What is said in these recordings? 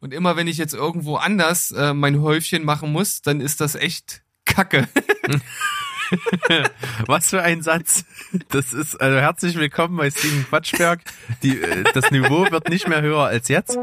Und immer wenn ich jetzt irgendwo anders äh, mein Häufchen machen muss, dann ist das echt Kacke. Was für ein Satz. Das ist, also herzlich willkommen bei Steven Quatschberg. Die, äh, das Niveau wird nicht mehr höher als jetzt.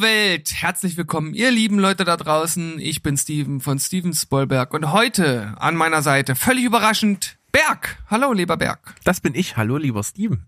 Welt, herzlich willkommen, ihr lieben Leute da draußen. Ich bin Steven von Steven Spoilberg und heute an meiner Seite, völlig überraschend, Berg. Hallo, lieber Berg. Das bin ich. Hallo, lieber Steven.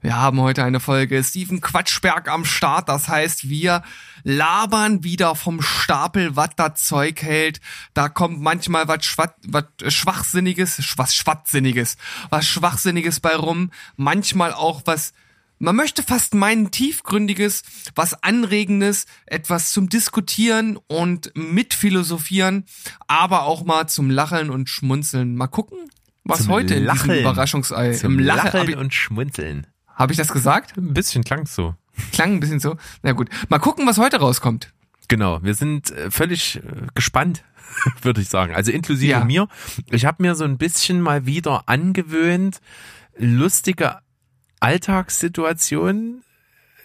Wir haben heute eine Folge Steven Quatschberg am Start. Das heißt, wir labern wieder vom Stapel, was da Zeug hält. Da kommt manchmal was Schwachsinniges, was Schwachsinniges, was Schwachsinniges bei rum. Manchmal auch was man möchte fast meinen tiefgründiges, was anregendes, etwas zum Diskutieren und mitphilosophieren, aber auch mal zum Lacheln und Schmunzeln. Mal gucken, was Zum heute in Lacheln. diesem Überraschungsei Zum im Lachen. Ich, und Schmunzeln. hab ich das gesagt? Ein bisschen klang so. Klang ein bisschen so. Na gut, mal gucken, was heute rauskommt. Genau, wir sind äh, völlig äh, gespannt, würde ich sagen. Also inklusive Ja. mir. Ich habe mir so ein bisschen mal wieder angewöhnt, lustige Alltagssituationen.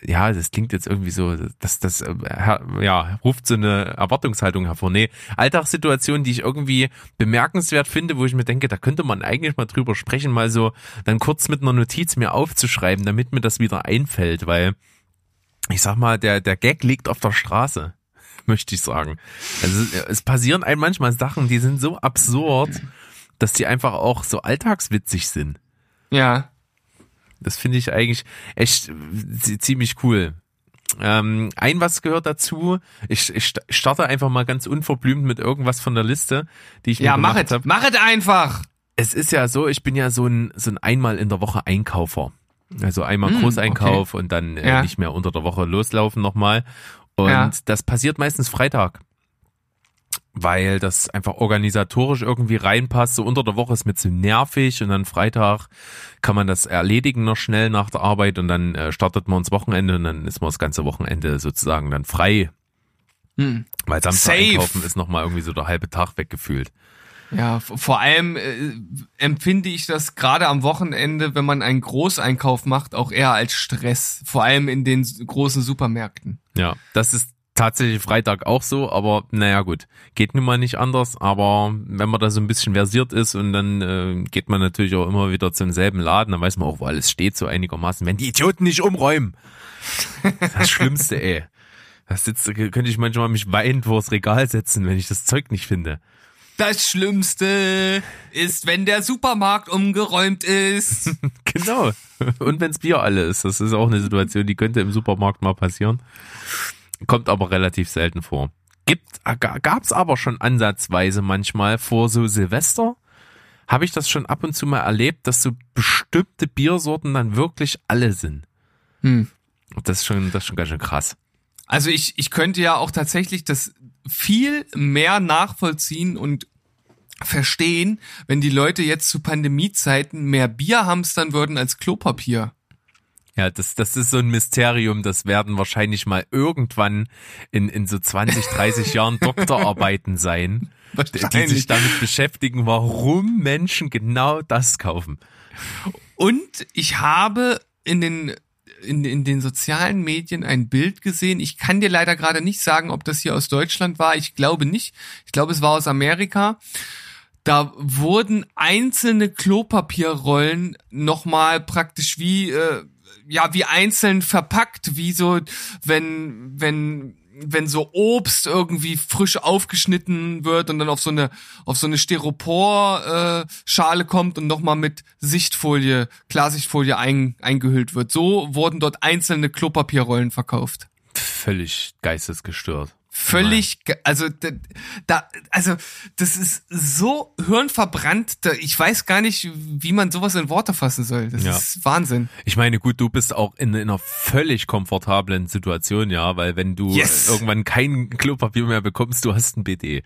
Ja, das klingt jetzt irgendwie so, dass das äh, ja ruft so eine Erwartungshaltung hervor. Nee, Alltagssituationen, die ich irgendwie bemerkenswert finde, wo ich mir denke, da könnte man eigentlich mal drüber sprechen, mal so dann kurz mit einer Notiz mir aufzuschreiben, damit mir das wieder einfällt, weil ich sag mal, der der Gag liegt auf der Straße möchte ich sagen. Also es passieren einem manchmal Sachen, die sind so absurd, dass die einfach auch so alltagswitzig sind. Ja. Das finde ich eigentlich echt zi- ziemlich cool. Ähm, ein was gehört dazu. Ich, ich sta- starte einfach mal ganz unverblümt mit irgendwas von der Liste, die ich mir Ja, mach gemacht es. habe. Mach es einfach. Es ist ja so, ich bin ja so ein so ein einmal in der Woche Einkaufer. Also einmal Hm, Großeinkauf und dann äh, Ja. nicht mehr unter der Woche loslaufen nochmal. Und Ja. das passiert meistens Freitag. Weil das einfach organisatorisch irgendwie reinpasst. So unter der Woche ist mir zu nervig und dann Freitag kann man das erledigen noch schnell nach der Arbeit und dann äh, startet man ins Wochenende und dann ist man das ganze Wochenende sozusagen dann frei. Hm. Weil Samstag Safe. einkaufen ist nochmal irgendwie so der halbe Tag weggefühlt. Ja, vor allem äh, empfinde ich das gerade am Wochenende, wenn man einen Großeinkauf macht, auch eher als Stress. Vor allem in den großen Supermärkten. Ja, das ist tatsächlich Freitag auch so, aber naja gut, geht nun mal nicht anders, aber wenn man da so ein bisschen versiert ist und dann äh, geht man natürlich auch immer wieder zum selben Laden, dann weiß man auch, wo alles steht so einigermaßen, wenn die Idioten nicht umräumen. Das Schlimmste, ey. Das sitzt, könnte ich manchmal mich weinend vors Regal setzen, wenn ich das Zeug nicht finde. Das Schlimmste ist, wenn der Supermarkt umgeräumt ist. Genau. Und wenns Bier alle ist, das ist auch eine Situation, die könnte im Supermarkt mal passieren. Kommt aber relativ selten vor. Gibt, gab's aber schon ansatzweise manchmal vor so Silvester, habe ich das schon ab und zu mal erlebt, dass so bestimmte Biersorten dann wirklich alle sind. Hm. Das ist schon, das ist schon ganz schön krass. Also ich, ich könnte ja auch tatsächlich das viel mehr nachvollziehen und verstehen, wenn die Leute jetzt zu Pandemiezeiten mehr Bier hamstern würden als Klopapier. Ja, das, das ist so ein Mysterium, das werden wahrscheinlich mal irgendwann in, in so 20, 30 Jahren Doktorarbeiten sein, die sich damit beschäftigen, warum Menschen genau das kaufen. Und ich habe in den in, in den sozialen Medien ein Bild gesehen. Ich kann dir leider gerade nicht sagen, ob das hier aus Deutschland war. Ich glaube nicht. Ich glaube, es war aus Amerika. Da wurden einzelne Klopapierrollen nochmal praktisch wie äh, ja wie einzeln verpackt, wie so wenn wenn wenn so Obst irgendwie frisch aufgeschnitten wird und dann auf so eine auf so eine Styropor äh, kommt und nochmal mit Sichtfolie, Klarsichtfolie ein, eingehüllt wird. So wurden dort einzelne Klopapierrollen verkauft. Völlig geistesgestört. Völlig, also da, also das ist so hirnverbrannt, da, ich weiß gar nicht, wie man sowas in Worte fassen soll. Das Ja. ist Wahnsinn. Ich meine, gut, du bist auch in, in einer völlig komfortablen Situation, ja, weil wenn du Yes. irgendwann kein Klopapier mehr bekommst, du hast ein BD.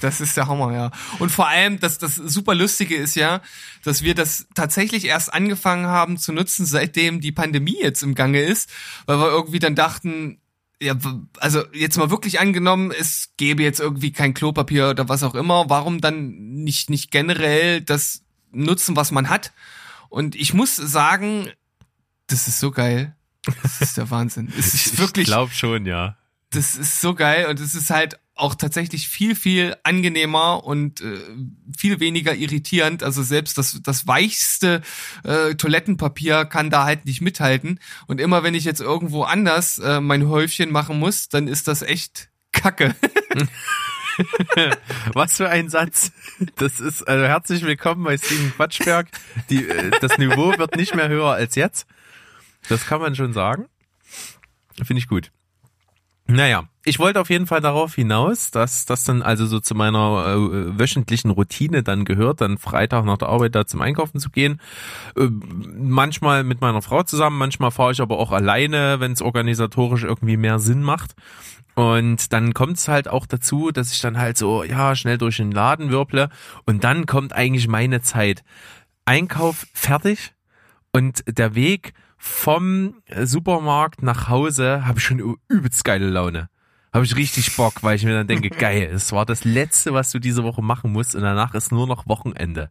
Das ist der Hammer, ja. Und vor allem, dass das super Lustige ist ja, dass wir das tatsächlich erst angefangen haben zu nutzen, seitdem die Pandemie jetzt im Gange ist, weil wir irgendwie dann dachten, ja, also jetzt mal wirklich angenommen, es gäbe jetzt irgendwie kein Klopapier oder was auch immer, warum dann nicht, nicht generell das nutzen, was man hat? Und ich muss sagen, das ist so geil. Das ist der Wahnsinn. Es ist Ich wirklich, glaube schon, ja. das ist so geil und es ist halt auch tatsächlich viel, viel angenehmer und äh, viel weniger irritierend. Also selbst das, das weichste äh, Toilettenpapier kann da halt nicht mithalten. Und immer wenn ich jetzt irgendwo anders äh, mein Häufchen machen muss, dann ist das echt Kacke. Was für ein Satz. Das ist, also herzlich willkommen bei Steven Quatschberg. Die, äh, das Niveau wird nicht mehr höher als jetzt. Das kann man schon sagen. Finde ich gut. Naja, ich wollte auf jeden Fall darauf hinaus, dass das dann also so zu meiner äh, wöchentlichen Routine dann gehört, dann Freitag nach der Arbeit da zum Einkaufen zu gehen. Äh, manchmal mit meiner Frau zusammen, manchmal fahre ich aber auch alleine, wenn es organisatorisch irgendwie mehr Sinn macht. Und dann kommt es halt auch dazu, dass ich dann halt so, ja, schnell durch den Laden wirble. Und dann kommt eigentlich meine Zeit. Einkauf fertig und der Weg vom Supermarkt nach Hause habe ich schon übelst geile Laune. Habe ich richtig Bock, weil ich mir dann denke, geil, es war das Letzte, was du diese Woche machen musst und danach ist nur noch Wochenende.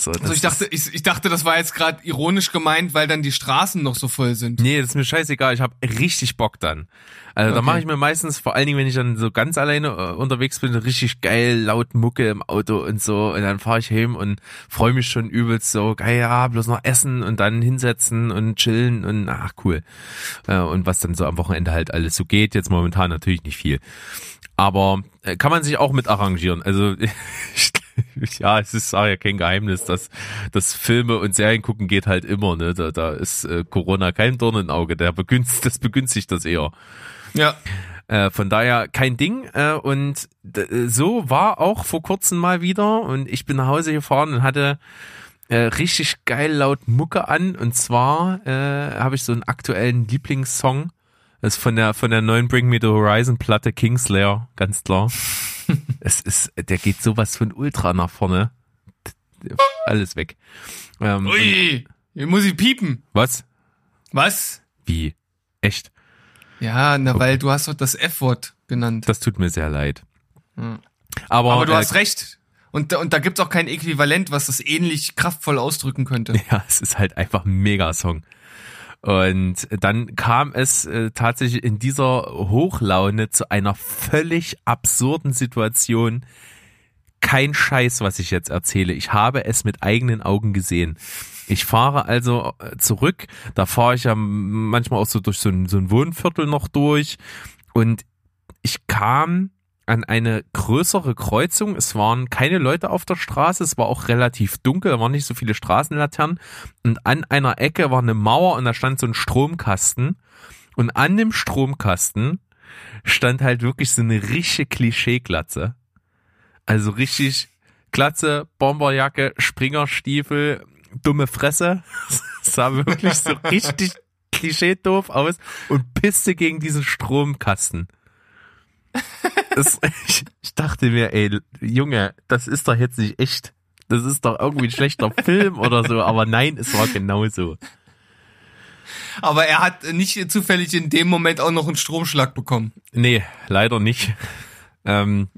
So, Also ich dachte, ich, ich dachte, das war jetzt gerade ironisch gemeint, weil dann die Straßen noch so voll sind. Nee, das ist mir scheißegal. Ich habe richtig Bock dann. Also da Okay. mache ich mir meistens, vor allen Dingen, wenn ich dann so ganz alleine äh, unterwegs bin, richtig geil laut Mucke im Auto und so. Und dann fahre ich heim und freue mich schon übelst so, geil, ja, bloß noch essen und dann hinsetzen und chillen und ach cool. Äh, Und was dann so am Wochenende halt alles so geht. Jetzt momentan natürlich nicht viel. Aber äh, kann man sich auch mit arrangieren. Also ja, es ist auch ja kein Geheimnis, dass das Filme und Serien gucken geht halt immer. Ne? Da, da ist äh, Corona kein Dorn im Auge. Der begünstigt, das begünstigt das eher. Ja. Äh, von daher kein Ding. Äh, und äh, so war auch vor kurzem mal wieder. Und ich bin nach Hause gefahren und hatte äh, richtig geil laut Mucke an. Und zwar äh, habe ich so einen aktuellen Lieblingssong. Das ist von der von der neuen Bring Me the Horizon Platte Kingslayer, ganz klar. es ist, der geht sowas von ultra nach vorne. Alles weg. Ähm, Ui, hier muss ich piepen. was? Was? Wie? Echt? Ja, na, weil du hast doch das F-Wort genannt. Das tut mir sehr leid. Hm. Aber, Aber du äh, hast recht. Und, da- und da gibt's auch kein Äquivalent, was das ähnlich kraftvoll ausdrücken könnte. Ja, es ist halt einfach ein Megasong. Und dann kam es äh, tatsächlich in dieser Hochlaune zu einer völlig absurden Situation. Kein Scheiß, was ich jetzt erzähle. Ich habe es mit eigenen Augen gesehen. Ich fahre also äh, zurück. Da fahre ich ja manchmal auch so durch so ein, so ein Wohnviertel noch durch. Und ich kam an eine größere Kreuzung. Es waren keine Leute auf der Straße. Es war auch relativ dunkel. Da waren nicht so viele Straßenlaternen. Und an einer Ecke war eine Mauer und da stand so ein Stromkasten. Und an dem Stromkasten stand halt wirklich so eine richtige Klischeeglatze. Also richtig Glatze, Bomberjacke, Springerstiefel, dumme Fresse. Das sah wirklich so richtig klischee-doof aus und pisste gegen diesen Stromkasten. Das, ich, ich dachte mir, ey, Junge, das ist doch jetzt nicht echt. Das ist doch irgendwie ein schlechter Film oder so, aber nein, es war genauso. Aber er hat nicht zufällig in dem Moment auch noch einen Stromschlag bekommen. Nee, leider nicht. Ähm.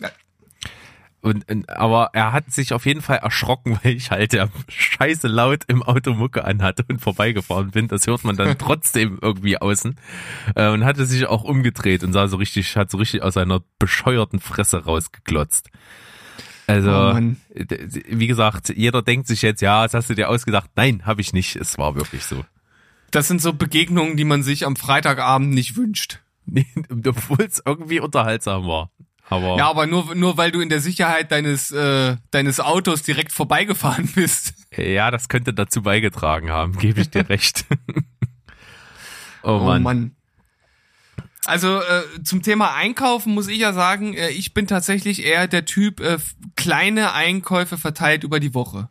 Und, und, aber er hat sich auf jeden Fall erschrocken, weil ich halt ja scheiße laut im Auto Mucke anhatte und vorbeigefahren bin. Das hört man dann trotzdem irgendwie außen. Äh, und hatte sich auch umgedreht und sah so richtig, hat so richtig aus seiner bescheuerten Fresse rausgeglotzt. Also, Oh wie gesagt, jeder denkt sich jetzt, ja, das hast du dir ausgedacht. Nein, habe ich nicht. Es war wirklich so. Das sind so Begegnungen, die man sich am Freitagabend nicht wünscht. Obwohl es irgendwie unterhaltsam war. Aber Ja, aber nur, nur weil du in der Sicherheit deines, äh, deines Autos direkt vorbeigefahren bist. Ja, das könnte dazu beigetragen haben, gebe ich dir recht. oh, Oh Mann. Mann. Also äh, zum Thema Einkaufen muss ich ja sagen, äh, ich bin tatsächlich eher der Typ äh, kleine Einkäufe verteilt über die Woche.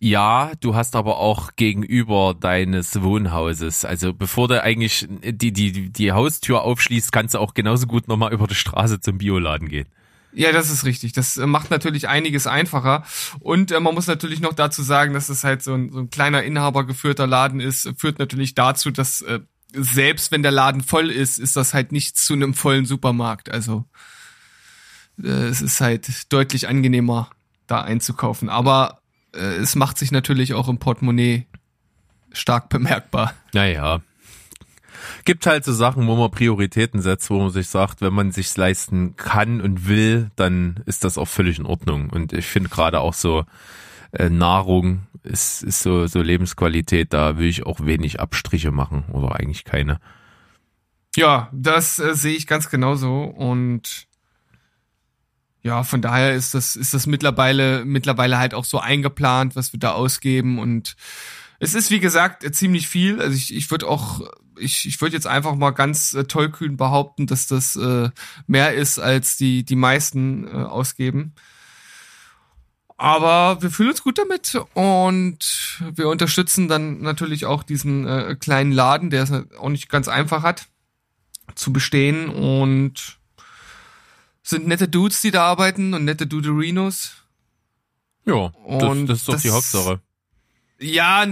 Ja, du hast aber auch gegenüber deines Wohnhauses, also bevor du eigentlich die, die, die Haustür aufschließt, kannst du auch genauso gut nochmal über die Straße zum Bioladen gehen. Ja, das ist richtig. Das äh, macht natürlich einiges einfacher. Und äh, man muss natürlich noch dazu sagen, dass es halt so ein, so ein kleiner inhabergeführter Laden ist, führt natürlich dazu, dass äh, selbst wenn der Laden voll ist, ist das halt nicht zu einem vollen Supermarkt. Also äh, es ist halt deutlich angenehmer, da einzukaufen. Aber äh, es macht sich natürlich auch im Portemonnaie stark bemerkbar. Naja. Gibt halt so Sachen, wo man Prioritäten setzt, wo man sich sagt, wenn man sich's leisten kann und will, dann ist das auch völlig in Ordnung. Und ich finde gerade auch so äh, Nahrung ist, ist so, so Lebensqualität, da will ich auch wenig Abstriche machen oder eigentlich keine. Ja, das äh, sehe ich ganz genauso und ja, von daher ist das, ist das mittlerweile, mittlerweile halt auch so eingeplant, was wir da ausgeben und es ist, wie gesagt, ziemlich viel. Also ich, ich würde auch, ich, ich würde jetzt einfach mal ganz äh, tollkühn behaupten, dass das äh, mehr ist, als die, die meisten äh, ausgeben. Aber wir fühlen uns gut damit und wir unterstützen dann natürlich auch diesen äh, kleinen Laden, der es auch nicht ganz einfach hat zu bestehen und sind nette Dudes, die da arbeiten und nette Duderinos. Ja, das, das ist doch das, die Hauptsache. Ja,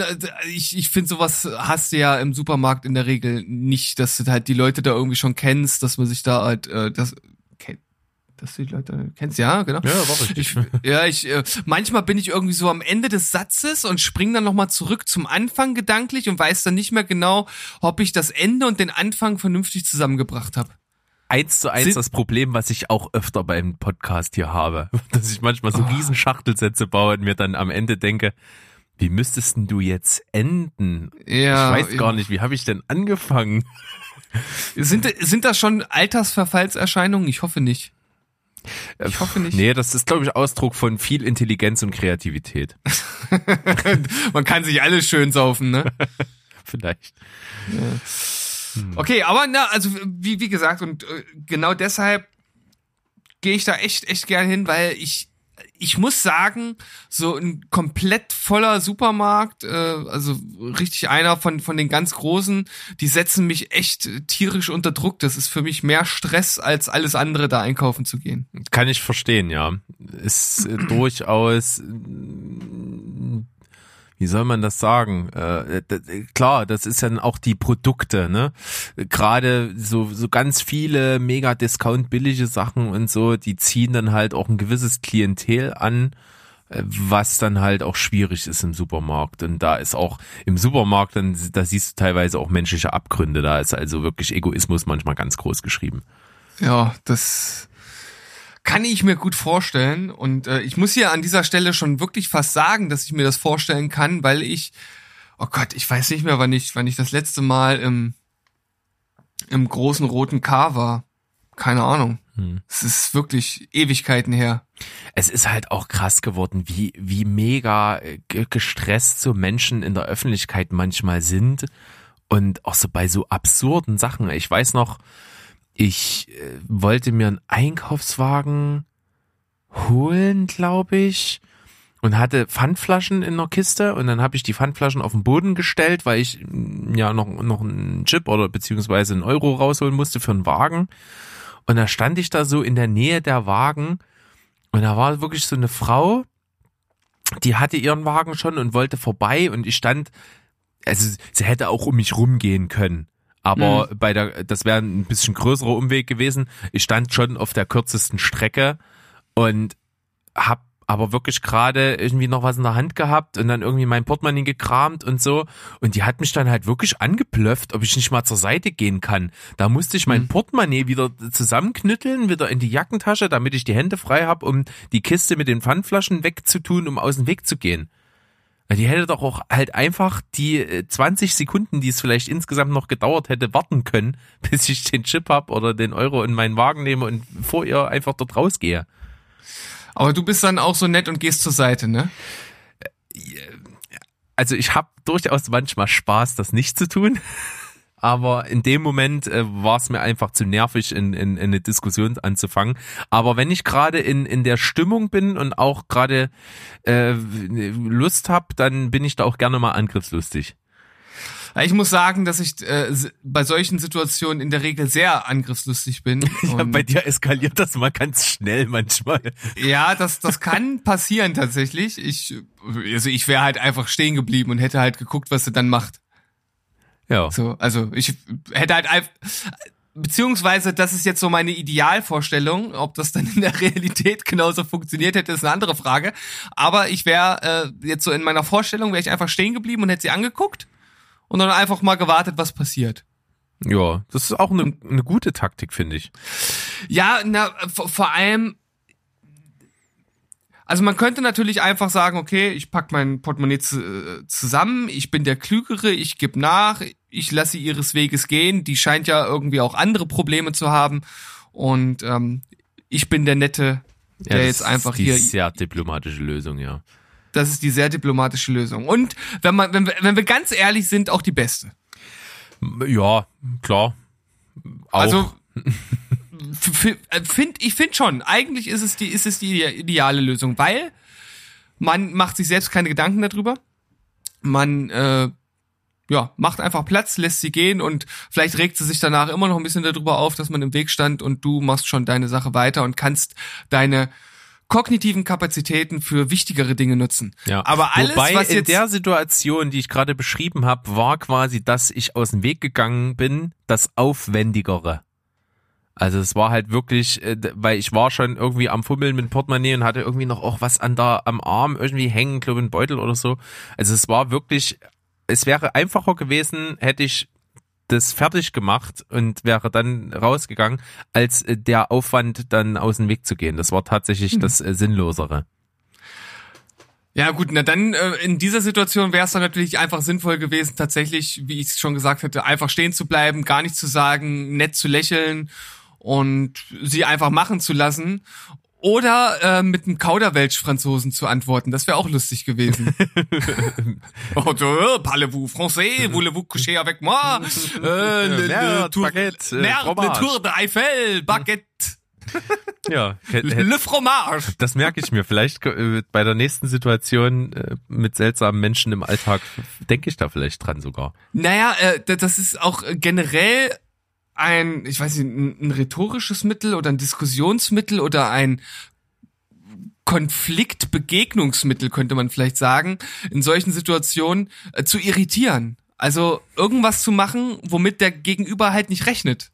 ich, ich finde sowas hast du ja im Supermarkt in der Regel nicht, dass du halt die Leute da irgendwie schon kennst, dass man sich da halt äh, das dass du die Leute kennst, ja, genau. Ja, war richtig. Ich, ja, ich äh, manchmal bin ich irgendwie so am Ende des Satzes und spring dann nochmal zurück zum Anfang gedanklich und weiß dann nicht mehr genau, ob ich das Ende und den Anfang vernünftig zusammengebracht habe eins zu eins Sind das Problem, was ich auch öfter beim Podcast hier habe. Dass ich manchmal so oh. riesen Schachtelsätze baue und mir dann am Ende denke, wie müsstest denn du jetzt enden? Ja, ich weiß gar nicht, wie habe ich denn angefangen? Sind, sind das schon Altersverfallserscheinungen? Ich hoffe nicht. Ich hoffe nicht. Nee, das ist, glaube ich, Ausdruck von viel Intelligenz und Kreativität. Man kann sich alles schön saufen, ne? Vielleicht. Ja. Hm. Okay, aber na, also wie, wie gesagt, und äh, genau deshalb gehe ich da echt, echt gern hin, weil ich ich muss sagen, so ein komplett voller Supermarkt, äh, also richtig einer von, von den ganz großen, die setzen mich echt tierisch unter Druck. Das ist für mich mehr Stress, als alles andere da einkaufen zu gehen. Kann ich verstehen, ja. Ist äh, durchaus wie soll man das sagen? Äh, klar, das ist dann auch die Produkte, ne? Gerade so, so ganz viele mega Discount billige Sachen und so, die ziehen dann halt auch ein gewisses Klientel an, äh, was dann halt auch schwierig ist im Supermarkt. Und da ist auch im Supermarkt, dann, da siehst du teilweise auch menschliche Abgründe. Da ist also wirklich Egoismus manchmal ganz groß geschrieben. Ja, das kann ich mir gut vorstellen. Und äh, ich muss hier an dieser Stelle schon wirklich fast sagen, dass ich mir das vorstellen kann, weil ich, oh Gott, ich weiß nicht mehr, wann ich, wann ich das letzte Mal im, im großen roten K war. Keine Ahnung. Hm. Es ist wirklich Ewigkeiten her. Es ist halt auch krass geworden, wie, wie mega äh, gestresst so Menschen in der Öffentlichkeit manchmal sind. Und auch so bei so absurden Sachen. Ich weiß noch, ich äh, wollte mir einen Einkaufswagen holen, glaube ich, und hatte Pfandflaschen in der Kiste und dann habe ich die Pfandflaschen auf den Boden gestellt, weil ich mm, ja noch noch einen Chip oder beziehungsweise einen Euro rausholen musste für einen Wagen. Und da stand ich da so in der Nähe der Wagen und da war wirklich so eine Frau, die hatte ihren Wagen schon und wollte vorbei und ich stand, also sie hätte auch um mich rumgehen können. Aber mhm. bei der, das wäre ein bisschen größerer Umweg gewesen. Ich stand schon auf der kürzesten Strecke und hab aber wirklich gerade irgendwie noch was in der Hand gehabt und dann irgendwie mein Portemonnaie gekramt und so. Und die hat mich dann halt wirklich angeplöfft, ob ich nicht mal zur Seite gehen kann. Da musste ich mein mhm. Portemonnaie wieder zusammenknütteln, wieder in die Jackentasche, damit ich die Hände frei habe, um die Kiste mit den Pfandflaschen wegzutun, um aus dem Weg zu gehen. Die hätte doch auch halt einfach die 20 äh, Sekunden, die es vielleicht insgesamt noch gedauert hätte, warten können, bis ich den Chip hab oder den Euro in meinen Wagen nehme und vor ihr einfach dort rausgehe. Aber du bist dann auch so nett und gehst zur Seite, ne? Also ich habe durchaus manchmal Spaß, das nicht zu tun. aber in dem Moment äh, war es mir einfach zu nervig, in, in, in eine Diskussion anzufangen. Aber wenn ich gerade in, in der Stimmung bin und auch gerade äh, Lust habe, dann bin ich da auch gerne mal angriffslustig. Ich muss sagen, dass ich äh, bei solchen Situationen in der Regel sehr angriffslustig bin. ja, bei dir eskaliert das mal ganz schnell manchmal. Ja, das, das kann passieren tatsächlich. Ich, also ich wäre halt einfach stehen geblieben und hätte halt geguckt, was sie dann macht. Ja. So, also ich hätte halt einfach, beziehungsweise das ist jetzt so meine Idealvorstellung, ob das dann in der Realität genauso funktioniert hätte, ist eine andere Frage. Aber ich wäre äh, jetzt so in meiner Vorstellung, wäre ich einfach stehen geblieben und hätte sie angeguckt und dann einfach mal gewartet, was passiert. Ja, das ist auch eine, eine gute Taktik, finde ich. Ja, na, vor allem, also man könnte natürlich einfach sagen, okay, ich pack mein Portemonnaie zu, zusammen, ich bin der Klügere, ich gebe nach, ich lasse sie ihres Weges gehen, die scheint ja irgendwie auch andere Probleme zu haben und ähm, ich bin der Nette, der ja, jetzt einfach die hier. Sehr diplomatische Lösung, ja. Das ist die sehr diplomatische Lösung. Und wenn man, wenn wir, wenn wir ganz ehrlich sind, auch die beste. Ja, klar. Auch. Also find, ich finde schon, eigentlich ist es die, ist es die ideale Lösung, weil man macht sich selbst keine Gedanken darüber. Man äh, ja, macht einfach Platz, lässt sie gehen und vielleicht regt sie sich danach immer noch ein bisschen darüber auf, dass man im Weg stand und du machst schon deine Sache weiter und kannst deine kognitiven Kapazitäten für wichtigere Dinge nutzen. Ja. Aber alles, Wobei was jetzt in der Situation, die ich gerade beschrieben habe, war quasi, dass ich aus dem Weg gegangen bin, das Aufwendigere. Also es war halt wirklich, äh, weil ich war schon irgendwie am Fummeln mit dem Portemonnaie und hatte irgendwie noch auch was an der am Arm irgendwie hängen, glaube ein Beutel oder so. Also es war wirklich, es wäre einfacher gewesen, hätte ich das fertig gemacht und wäre dann rausgegangen, als äh, der Aufwand dann aus dem Weg zu gehen. Das war tatsächlich mhm. das äh, Sinnlosere. Ja gut, na dann äh, in dieser Situation wäre es dann natürlich einfach sinnvoll gewesen, tatsächlich, wie ich es schon gesagt hätte, einfach stehen zu bleiben, gar nichts zu sagen, nett zu lächeln und sie einfach machen zu lassen oder äh, mit einem Kauderwelsch-Franzosen zu antworten. Das wäre auch lustig gewesen. oh, Parlez-vous français? Voulez-vous coucher avec moi? Äh, le, le, tour, baguette, äh, merde, le Tour de Eiffel, Baguette. ja, Le Fromage. Das merke ich mir. Vielleicht äh, bei der nächsten Situation äh, mit seltsamen Menschen im Alltag denke ich da vielleicht dran sogar. Naja, äh, das ist auch generell ein, ich weiß nicht, ein, ein rhetorisches Mittel oder ein Diskussionsmittel oder ein Konfliktbegegnungsmittel, könnte man vielleicht sagen, in solchen Situationen äh, zu irritieren. Also irgendwas zu machen, womit der Gegenüber halt nicht rechnet.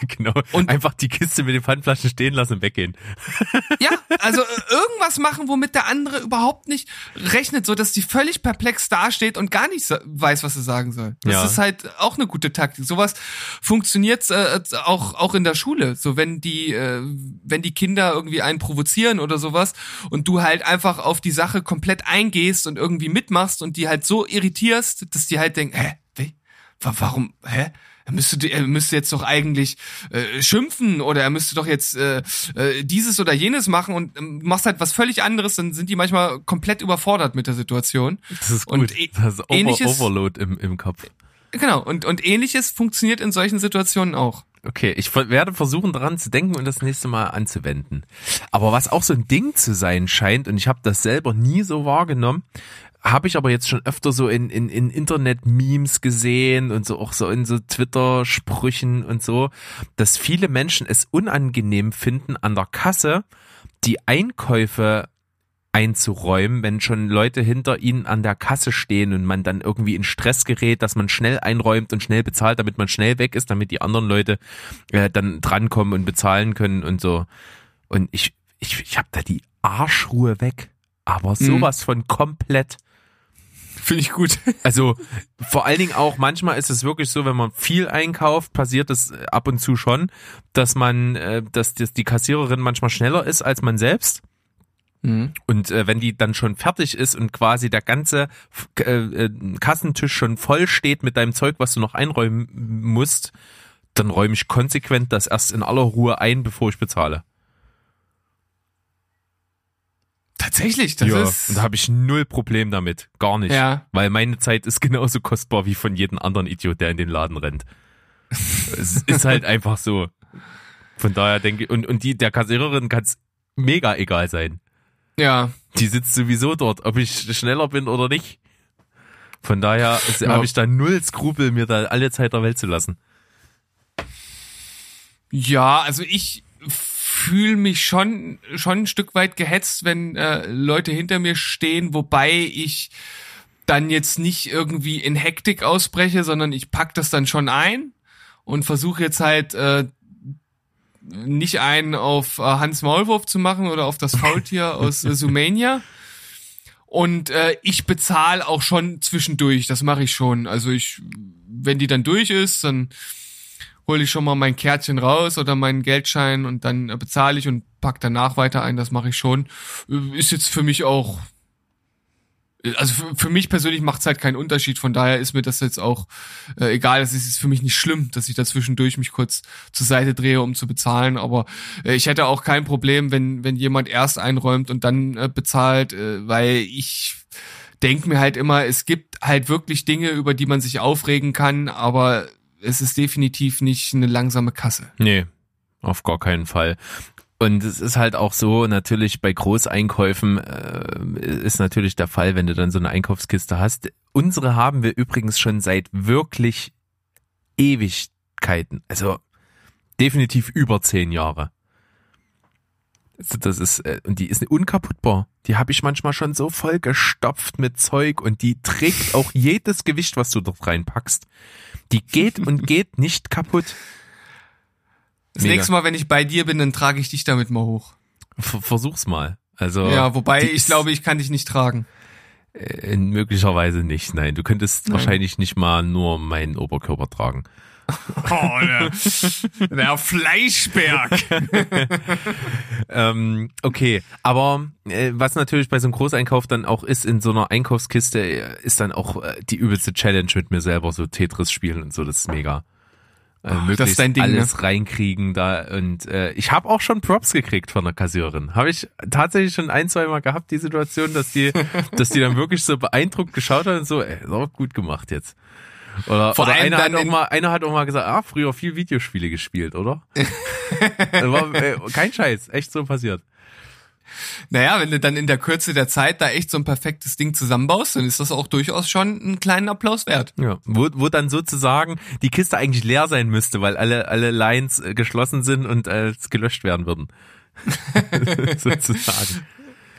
genau. Und einfach die Kiste mit den Pfandflaschen stehen lassen und weggehen. ja, also äh, irgendwas machen, womit der andere überhaupt nicht rechnet, so dass die völlig perplex dasteht und gar nicht weiß, was sie sagen soll. Das ja. ist halt auch eine gute Taktik. Sowas funktioniert äh, auch auch in der Schule. So wenn die äh, wenn die Kinder irgendwie einen provozieren oder sowas und du halt einfach auf die Sache komplett eingehst und irgendwie mitmachst und die halt so irritierst, dass die halt denken, hä, warum, hä? Er müsste, er müsste jetzt doch eigentlich äh, schimpfen oder er müsste doch jetzt äh, äh, dieses oder jenes machen und ähm, machst halt was völlig anderes, dann sind die manchmal komplett überfordert mit der Situation. Das ist gut. Und e das ist Over Overload im, im Kopf. Genau, und, und ähnliches funktioniert in solchen Situationen auch. Okay, ich werde versuchen daran zu denken und das nächste Mal anzuwenden. Aber was auch so ein Ding zu sein scheint, und ich habe das selber nie so wahrgenommen, habe ich aber jetzt schon öfter so in, in, in Internet-Memes gesehen und so auch so in so Twitter-Sprüchen und so, dass viele Menschen es unangenehm finden, an der Kasse die Einkäufe einzuräumen, wenn schon Leute hinter ihnen an der Kasse stehen und man dann irgendwie in Stress gerät, dass man schnell einräumt und schnell bezahlt, damit man schnell weg ist, damit die anderen Leute äh, dann drankommen und bezahlen können und so. Und ich, ich, ich habe da die Arschruhe weg, aber mhm. sowas mhm. von komplett. Finde ich gut. Also vor allen Dingen auch manchmal ist es wirklich so, wenn man viel einkauft, passiert es ab und zu schon, dass man, äh, dass, dass die Kassiererin manchmal schneller ist als man selbst. Mhm. Und äh, wenn die dann schon fertig ist und quasi der ganze äh, äh, Kassentisch schon voll steht mit deinem Zeug, was du noch einräumen musst, dann räume ich konsequent das erst in aller Ruhe ein, bevor ich bezahle. Tatsächlich, das ja, ist. Und da habe ich null Problem damit. Gar nicht. Ja. Weil meine Zeit ist genauso kostbar wie von jedem anderen Idiot, der in den Laden rennt. es ist halt einfach so. Von daher denke ich, und, und die, der Kassiererin kann es mega egal sein. Ja. Die sitzt sowieso dort, ob ich schneller bin oder nicht. Von daher ja. habe ich da null Skrupel, mir da alle Zeit der Welt zu lassen. Ja, also ich fühle mich schon schon ein Stück weit gehetzt, wenn äh, Leute hinter mir stehen, wobei ich dann jetzt nicht irgendwie in Hektik ausbreche, sondern ich pack das dann schon ein und versuche jetzt halt äh, nicht einen auf äh, Hans Maulwurf zu machen oder auf das Faultier aus äh, Sumania. Und äh, ich bezahle auch schon zwischendurch, das mache ich schon. Also ich, wenn die dann durch ist, dann hole ich schon mal mein Kärtchen raus oder meinen Geldschein und dann äh, bezahle ich und pack danach weiter ein, das mache ich schon. Äh, ist jetzt für mich auch also für, mich persönlich macht es halt keinen Unterschied. Von daher ist mir das jetzt auch äh, egal. Es ist für mich nicht schlimm, dass ich da zwischendurch mich kurz zur Seite drehe, um zu bezahlen. Aber äh, ich hätte auch kein Problem, wenn wenn jemand erst einräumt und dann äh, bezahlt, äh, weil ich denke mir halt immer, es gibt halt wirklich Dinge, über die man sich aufregen kann, aber es ist definitiv nicht eine langsame Kasse. Nee, auf gar keinen Fall. Und es ist halt auch so, natürlich bei Großeinkäufen äh, ist natürlich der Fall, wenn du dann so eine Einkaufskiste hast. Unsere haben wir übrigens schon seit wirklich Ewigkeiten. Also definitiv über zehn Jahre. Also das ist, äh, und die ist unkaputtbar. Die habe ich manchmal schon so voll gestopft mit Zeug und die trägt auch jedes Gewicht, was du dort reinpackst. Die geht und geht nicht kaputt. Das Mega. nächste Mal, wenn ich bei dir bin, dann trage ich dich damit mal hoch. Versuch's mal. Also ja, wobei ich glaube, ich kann dich nicht tragen. Äh, möglicherweise nicht. Nein, du könntest Nein. wahrscheinlich nicht mal nur meinen Oberkörper tragen. Oh, der, der Fleischberg. ähm, okay, aber äh, was natürlich bei so einem Großeinkauf dann auch ist, in so einer Einkaufskiste, äh, ist dann auch äh, die übelste Challenge mit mir selber, so Tetris spielen und so, das ist mega äh, oh, möglichst Ding, alles ne? reinkriegen da und äh, ich habe auch schon Props gekriegt von der Kassiererin. Habe ich tatsächlich schon ein, zwei Mal gehabt die Situation, dass die dass die dann wirklich so beeindruckt geschaut hat und so, ey, ist auch gut gemacht jetzt. Oder, Vor oder einer, hat auch mal, einer hat auch mal gesagt, ah, früher viel Videospiele gespielt, oder? war, ey, kein Scheiß, echt so passiert. Naja, wenn du dann in der Kürze der Zeit da echt so ein perfektes Ding zusammenbaust, dann ist das auch durchaus schon einen kleinen Applaus wert. Ja, wo, wo dann sozusagen die Kiste eigentlich leer sein müsste, weil alle, alle Lines äh, geschlossen sind und als gelöscht werden würden. sozusagen.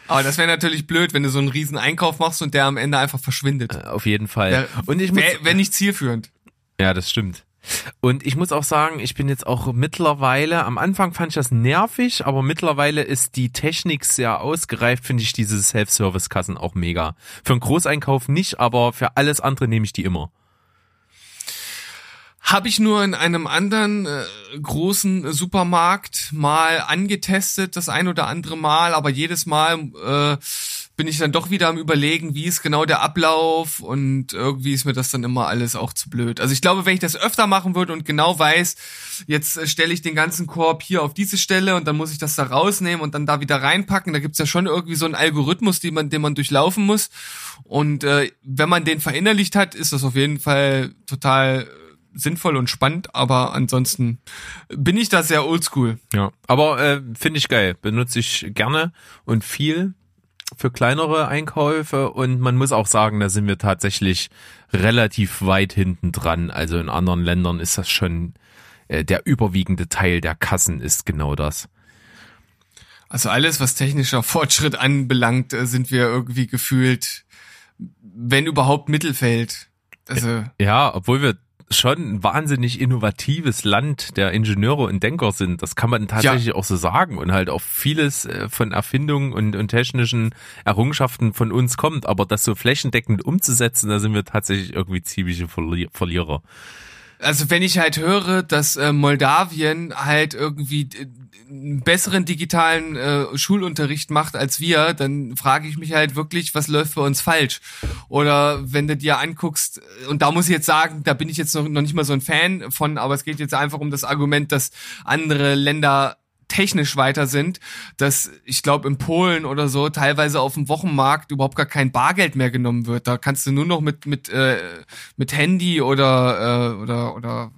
Aber das wäre natürlich blöd, wenn du so einen riesen Einkauf machst und der am Ende einfach verschwindet. Äh, auf jeden Fall. und ich wäre wär nicht zielführend. Ja, das stimmt. Und ich muss auch sagen, ich bin jetzt auch mittlerweile, am Anfang fand ich das nervig, aber mittlerweile ist die Technik sehr ausgereift, finde ich diese Self-Service-Kassen auch mega. Für einen Großeinkauf nicht, aber für alles andere nehme ich die immer. Habe ich nur in einem anderen äh, großen Supermarkt mal angetestet, das ein oder andere Mal, aber jedes Mal äh, bin ich dann doch wieder am überlegen, wie ist genau der Ablauf und irgendwie ist mir das dann immer alles auch zu blöd. Also ich glaube, wenn ich das öfter machen würde und genau weiß, jetzt äh, stelle ich den ganzen Korb hier auf diese Stelle und dann muss ich das da rausnehmen und dann da wieder reinpacken, da gibt's ja schon irgendwie so einen Algorithmus, den man, den man durchlaufen muss. Und äh, wenn man den verinnerlicht hat, ist das auf jeden Fall total sinnvoll und spannend, aber ansonsten bin ich da sehr oldschool. Ja, aber äh, finde ich geil, benutze ich gerne und viel für kleinere Einkäufe und man muss auch sagen, da sind wir tatsächlich relativ weit hinten dran. Also in anderen Ländern ist das schon äh, der überwiegende Teil der Kassen ist genau das. Also alles, was technischer Fortschritt anbelangt, äh, sind wir irgendwie gefühlt, wenn überhaupt Mittelfeld. Also ja, obwohl wir schon ein wahnsinnig innovatives Land der Ingenieure und Denker sind. Das kann man tatsächlich ja. auch so sagen und halt auch vieles äh, von Erfindungen und, und technischen Errungenschaften von uns kommt. Aber das so flächendeckend umzusetzen, da sind wir tatsächlich irgendwie ziemliche Verlierer. Also wenn ich halt höre, dass äh, Moldawien halt irgendwie äh, einen besseren digitalen äh, Schulunterricht macht als wir, dann frage ich mich halt wirklich, was läuft bei uns falsch? Oder wenn du dir anguckst, äh, und da muss ich jetzt sagen, da bin ich jetzt noch, noch nicht mal so ein Fan von, aber es geht jetzt einfach um das Argument, dass andere Länder technisch weiter sind, dass ich glaube in Polen oder so teilweise auf dem Wochenmarkt überhaupt gar kein Bargeld mehr genommen wird. Da kannst du nur noch mit mit äh, mit Handy oder äh, oder oder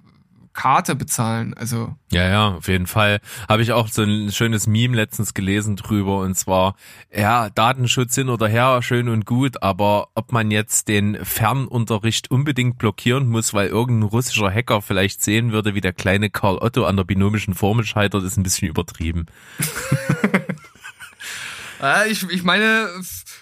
Karte bezahlen. Also Ja, ja, auf jeden Fall. Habe ich auch so ein schönes Meme letztens gelesen drüber und zwar, ja, Datenschutz hin oder her, schön und gut, aber ob man jetzt den Fernunterricht unbedingt blockieren muss, weil irgendein russischer Hacker vielleicht sehen würde, wie der kleine Karl Otto an der binomischen Formel scheitert, ist ein bisschen übertrieben. äh, ich, ich meine,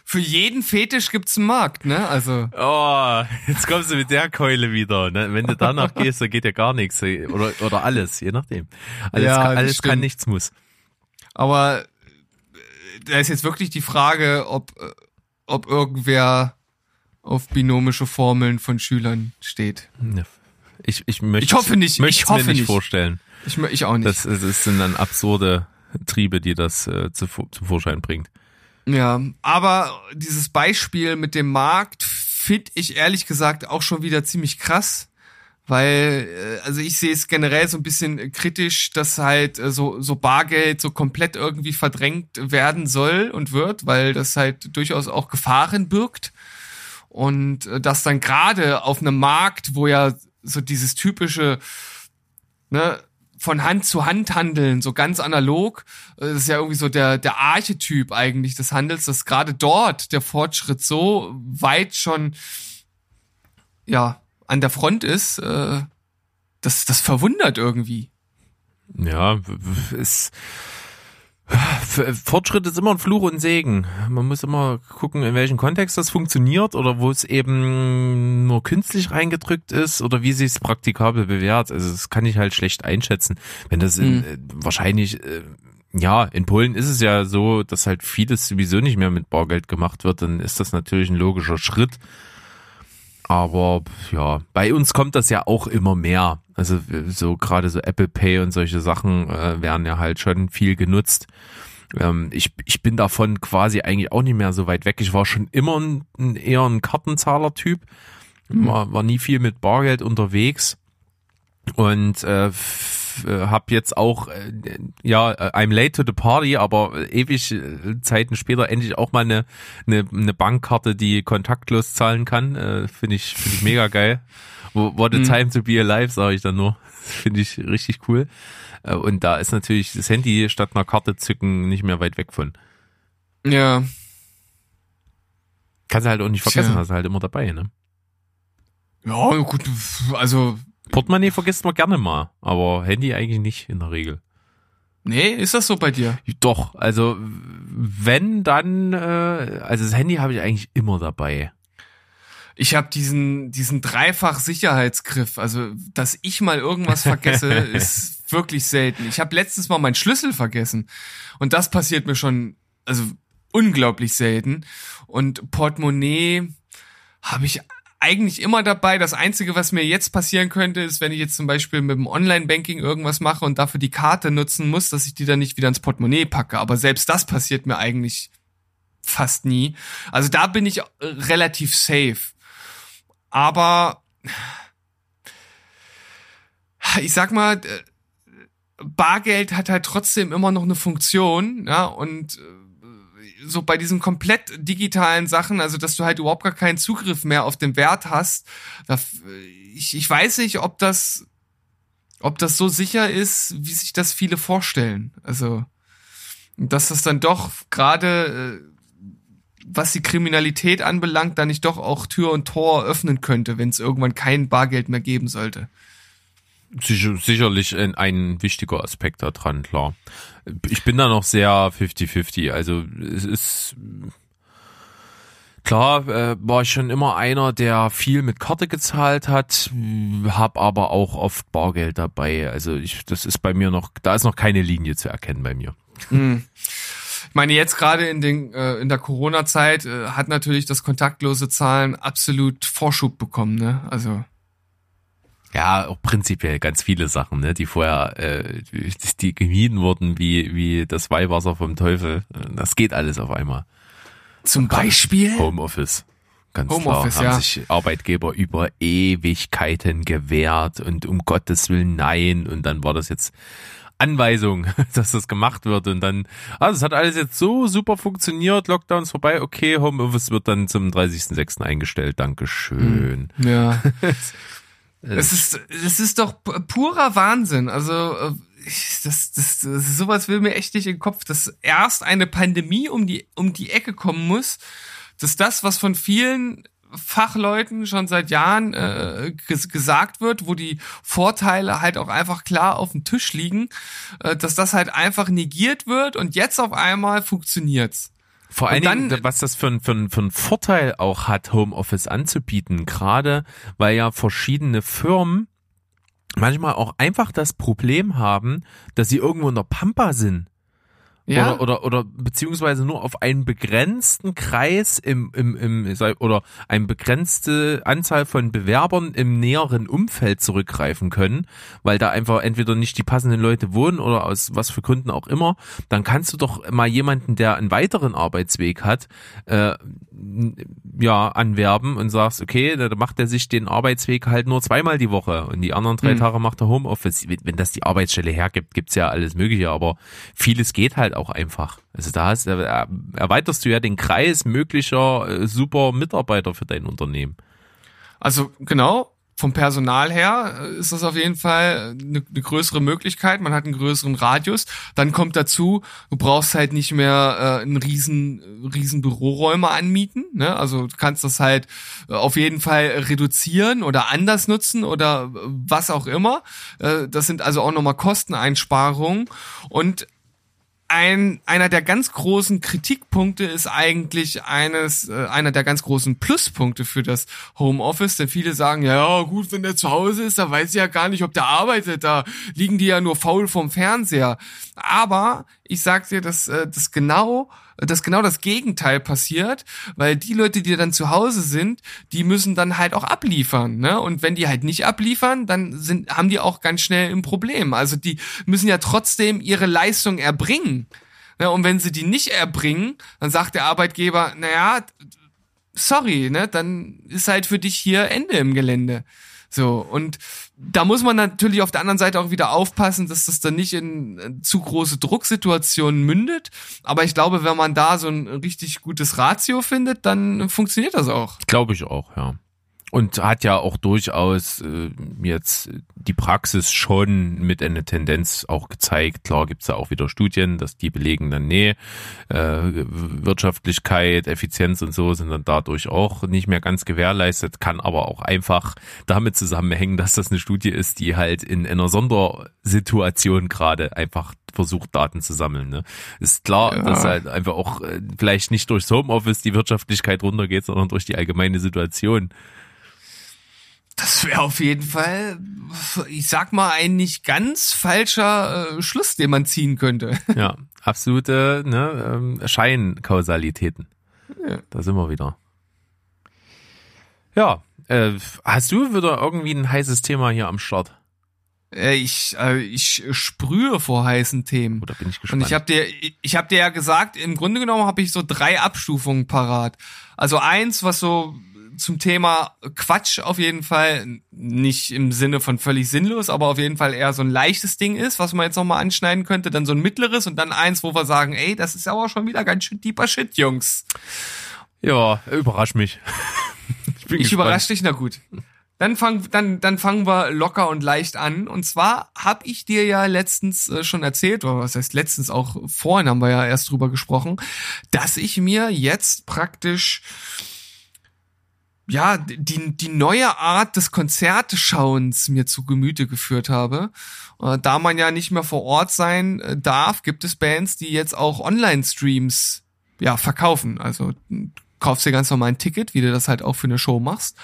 für jeden Fetisch gibt's einen Markt, ne? Also Oh, jetzt kommst du mit der Keule wieder. Ne? Wenn du danach gehst, dann geht ja gar nichts. Oder, oder alles, je nachdem. Alles, Ja, kann, alles kann, nichts muss. Aber äh, da ist jetzt wirklich die Frage, ob, äh, ob irgendwer auf binomische Formeln von Schülern steht. Ich, ich, möchte, Ich hoffe nicht, ich es mir hoffe nicht nicht. vorstellen. Ich, ich auch nicht. Das, das sind dann absurde Triebe, die das äh, zu, zum Vorschein bringt. Ja, aber dieses Beispiel mit dem Markt finde ich ehrlich gesagt auch schon wieder ziemlich krass. Weil, äh, also ich sehe es generell so ein bisschen kritisch, dass halt äh, so, so Bargeld so komplett irgendwie verdrängt werden soll und wird, weil das halt durchaus auch Gefahren birgt. Und äh, dass dann gerade auf einem Markt, wo ja so dieses typische, ne, von Hand zu Hand handeln, so ganz analog, äh, das ist ja irgendwie so der, der Archetyp eigentlich des Handels, dass gerade dort der Fortschritt so weit schon, ja, an der Front ist, äh, das, das verwundert irgendwie. Ja, F- Fortschritt ist immer ein Fluch und Segen. Man muss immer gucken, in welchem Kontext das funktioniert oder wo es eben nur künstlich reingedrückt ist oder wie sich es praktikabel bewährt. Also das kann ich halt schlecht einschätzen. Wenn das in, Mhm. äh, wahrscheinlich, äh, ja, in Polen ist es ja so, dass halt vieles sowieso nicht mehr mit Bargeld gemacht wird, dann ist das natürlich ein logischer Schritt. Aber ja, bei uns kommt das ja auch immer mehr. Also so gerade so Apple Pay und solche Sachen äh, werden ja halt schon viel genutzt. Ähm, ich, ich bin davon quasi eigentlich auch nicht mehr so weit weg. Ich war schon immer ein, ein eher ein Kartenzahler-Typ. War, war nie viel mit Bargeld unterwegs. Und äh, äh, hab jetzt auch, äh, ja, äh, I'm late to the party, aber ewig äh, Zeiten später endlich auch mal eine, eine, eine Bankkarte, die kontaktlos zahlen kann. Äh, Finde ich, finde ich mega geil. What a Mhm. time to be alive, sage ich dann nur. Finde ich richtig cool. Äh, Und da ist natürlich das Handy statt einer Karte zücken nicht mehr weit weg von. Ja, Kannst du halt auch nicht vergessen, Tja. hast du halt immer dabei, ne? ja, gut, also, Portemonnaie vergisst man gerne mal, aber Handy eigentlich nicht in der Regel. nee, ist das so bei dir? Doch, also wenn dann, äh, also das Handy habe ich eigentlich immer dabei. Ich habe diesen diesen dreifach Sicherheitsgriff, also dass ich mal irgendwas vergesse, ist wirklich selten. Ich habe letztens mal meinen Schlüssel vergessen und das passiert mir schon also unglaublich selten und Portemonnaie habe ich eigentlich immer dabei. Das Einzige, was mir jetzt passieren könnte, ist, wenn ich jetzt zum Beispiel mit dem Online-Banking irgendwas mache und dafür die Karte nutzen muss, dass ich die dann nicht wieder ins Portemonnaie packe. Aber selbst das passiert mir eigentlich fast nie. Also da bin ich äh, relativ safe. Aber ich sag mal, äh, Bargeld hat halt trotzdem immer noch eine Funktion, ja, und äh, so bei diesen komplett digitalen Sachen, also dass du halt überhaupt gar keinen Zugriff mehr auf den Wert hast, da, ich, ich weiß nicht, ob das, ob das so sicher ist, wie sich das viele vorstellen. Also, dass das dann doch gerade, äh, was die Kriminalität anbelangt, da nicht doch auch Tür und Tor öffnen könnte, wenn es irgendwann kein Bargeld mehr geben sollte. Sicher, sicherlich ein, ein wichtiger Aspekt da dran, klar. Ich bin da noch sehr 50-50. Also es ist klar, äh, war ich schon immer einer, der viel mit Karte gezahlt hat, hab aber auch oft Bargeld dabei. Also ich, das ist bei mir noch, da ist noch keine Linie zu erkennen bei mir. Hm. Ich meine, jetzt gerade in den äh, in der Corona-Zeit äh, hat natürlich das kontaktlose Zahlen absolut Vorschub bekommen, ne? Also Ja, auch prinzipiell ganz viele Sachen, ne, die vorher äh, die gemieden wurden wie wie das Weihwasser vom Teufel. Das geht alles auf einmal. zum Beispiel. Homeoffice. Ganz Homeoffice, klar, haben ja. sich Arbeitgeber über Ewigkeiten gewehrt und um Gottes Willen nein und dann war das jetzt Anweisung, dass das gemacht wird und dann, also es hat alles jetzt so super funktioniert, Lockdown ist vorbei, okay, Homeoffice wird dann zum 30.06. eingestellt, Dankeschön. Ja. Es ist, es ist doch purer Wahnsinn. Also, äh, ich, das, das, das, sowas will mir echt nicht in den Kopf, dass erst eine Pandemie um die, um die Ecke kommen muss, dass das, was von vielen Fachleuten schon seit Jahren äh, gesagt wird, wo die Vorteile halt auch einfach klar auf dem Tisch liegen, äh, dass das halt einfach negiert wird und jetzt auf einmal funktioniert's. Vor allen Dingen, was das für, ein, für, ein, für ein Vorteil auch hat, Homeoffice anzubieten, gerade weil ja verschiedene Firmen manchmal auch einfach das Problem haben, dass sie irgendwo in der Pampa sind ja. Oder, oder, oder beziehungsweise nur auf einen begrenzten Kreis im, im, im oder eine begrenzte Anzahl von Bewerbern im näheren Umfeld zurückgreifen können, weil da einfach entweder nicht die passenden Leute wohnen oder aus was für Gründen auch immer, dann kannst du doch mal jemanden, der einen weiteren Arbeitsweg hat, äh, ja, anwerben und sagst, okay, da macht er sich den Arbeitsweg halt nur zweimal die Woche und die anderen drei mhm. Tage macht er Homeoffice. Wenn das die Arbeitsstelle hergibt, gibt's ja alles Mögliche, aber vieles geht halt auch einfach. Also da hast, erweiterst du ja den Kreis möglicher äh, super Mitarbeiter für dein Unternehmen. Also genau, vom Personal her äh, ist das auf jeden Fall eine, eine, größere Möglichkeit. Man hat einen größeren Radius. Dann kommt dazu, du brauchst halt nicht mehr äh, einen riesen, riesen Büroräume anmieten. Ne? Also du kannst das halt äh, auf jeden Fall reduzieren oder anders nutzen oder äh, was auch immer. Äh, das sind also auch nochmal Kosteneinsparungen. Und ein, einer der ganz großen Kritikpunkte ist eigentlich eines, äh, einer der ganz großen Pluspunkte für das Homeoffice, denn viele sagen, ja gut, wenn der zu Hause ist, da weiß ich ja gar nicht, ob der arbeitet, da liegen die ja nur faul vom Fernseher. Aber ich sag dir, dass äh, das genau dass genau das Gegenteil passiert, weil die Leute, die dann zu Hause sind, die müssen dann halt auch abliefern, ne? Und wenn die halt nicht abliefern, dann sind haben die auch ganz schnell ein Problem. Also die müssen ja trotzdem ihre Leistung erbringen. Ne? Und wenn sie die nicht erbringen, dann sagt der Arbeitgeber, naja, sorry, ne, dann ist halt für dich hier Ende im Gelände. So, und da muss man natürlich auf der anderen Seite auch wieder aufpassen, dass das dann nicht in zu große Drucksituationen mündet. Aber ich glaube, wenn man da so ein richtig gutes Ratio findet, dann funktioniert das auch. Glaube ich auch, ja. Und hat ja auch durchaus äh, jetzt die Praxis schon mit einer Tendenz auch gezeigt. Klar gibt's da auch wieder Studien, dass die belegen dann, nee, äh, Wirtschaftlichkeit, Effizienz und so sind dann dadurch auch nicht mehr ganz gewährleistet, kann aber auch einfach damit zusammenhängen, dass das eine Studie ist, die halt in einer Sondersituation gerade einfach versucht, Daten zu sammeln. Ne? Ist klar, ja. dass halt einfach auch äh, vielleicht nicht durchs Homeoffice die Wirtschaftlichkeit runtergeht, sondern durch die allgemeine Situation. Das wäre auf jeden Fall, ich sag mal, ein nicht ganz falscher äh, Schluss, den man ziehen könnte. Ja, absolute ne, ähm, Scheinkausalitäten. Ja. Da sind wir wieder. Ja, äh, hast du wieder irgendwie ein heißes Thema hier am Start? Äh, ich, äh, ich sprühe vor heißen Themen. Oder bin ich gespannt. Und ich habe dir, ich habe dir ja gesagt, im Grunde genommen habe ich so drei Abstufungen parat. Also eins, was so zum Thema Quatsch auf jeden Fall, nicht im Sinne von völlig sinnlos, aber auf jeden Fall eher so ein leichtes Ding ist, was man jetzt nochmal anschneiden könnte, dann so ein mittleres und dann eins, wo wir sagen, ey, das ist aber schon wieder ganz schön deeper Shit, Jungs. Ja, überrasch mich. ich ich überrasch dich, na gut. Dann, fang, dann, dann fangen wir locker und leicht an. Und zwar habe ich dir ja letztens äh, schon erzählt, oder was heißt letztens auch vorhin haben wir ja erst drüber gesprochen, dass ich mir jetzt praktisch ja, die, die neue Art des Konzerteschauens mir zu Gemüte geführt habe. Äh, da man ja nicht mehr vor Ort sein äh, darf, gibt es Bands, die jetzt auch Online-Streams ja, verkaufen. Also kaufst dir ganz normal ein Ticket, wie du das halt auch für eine Show machst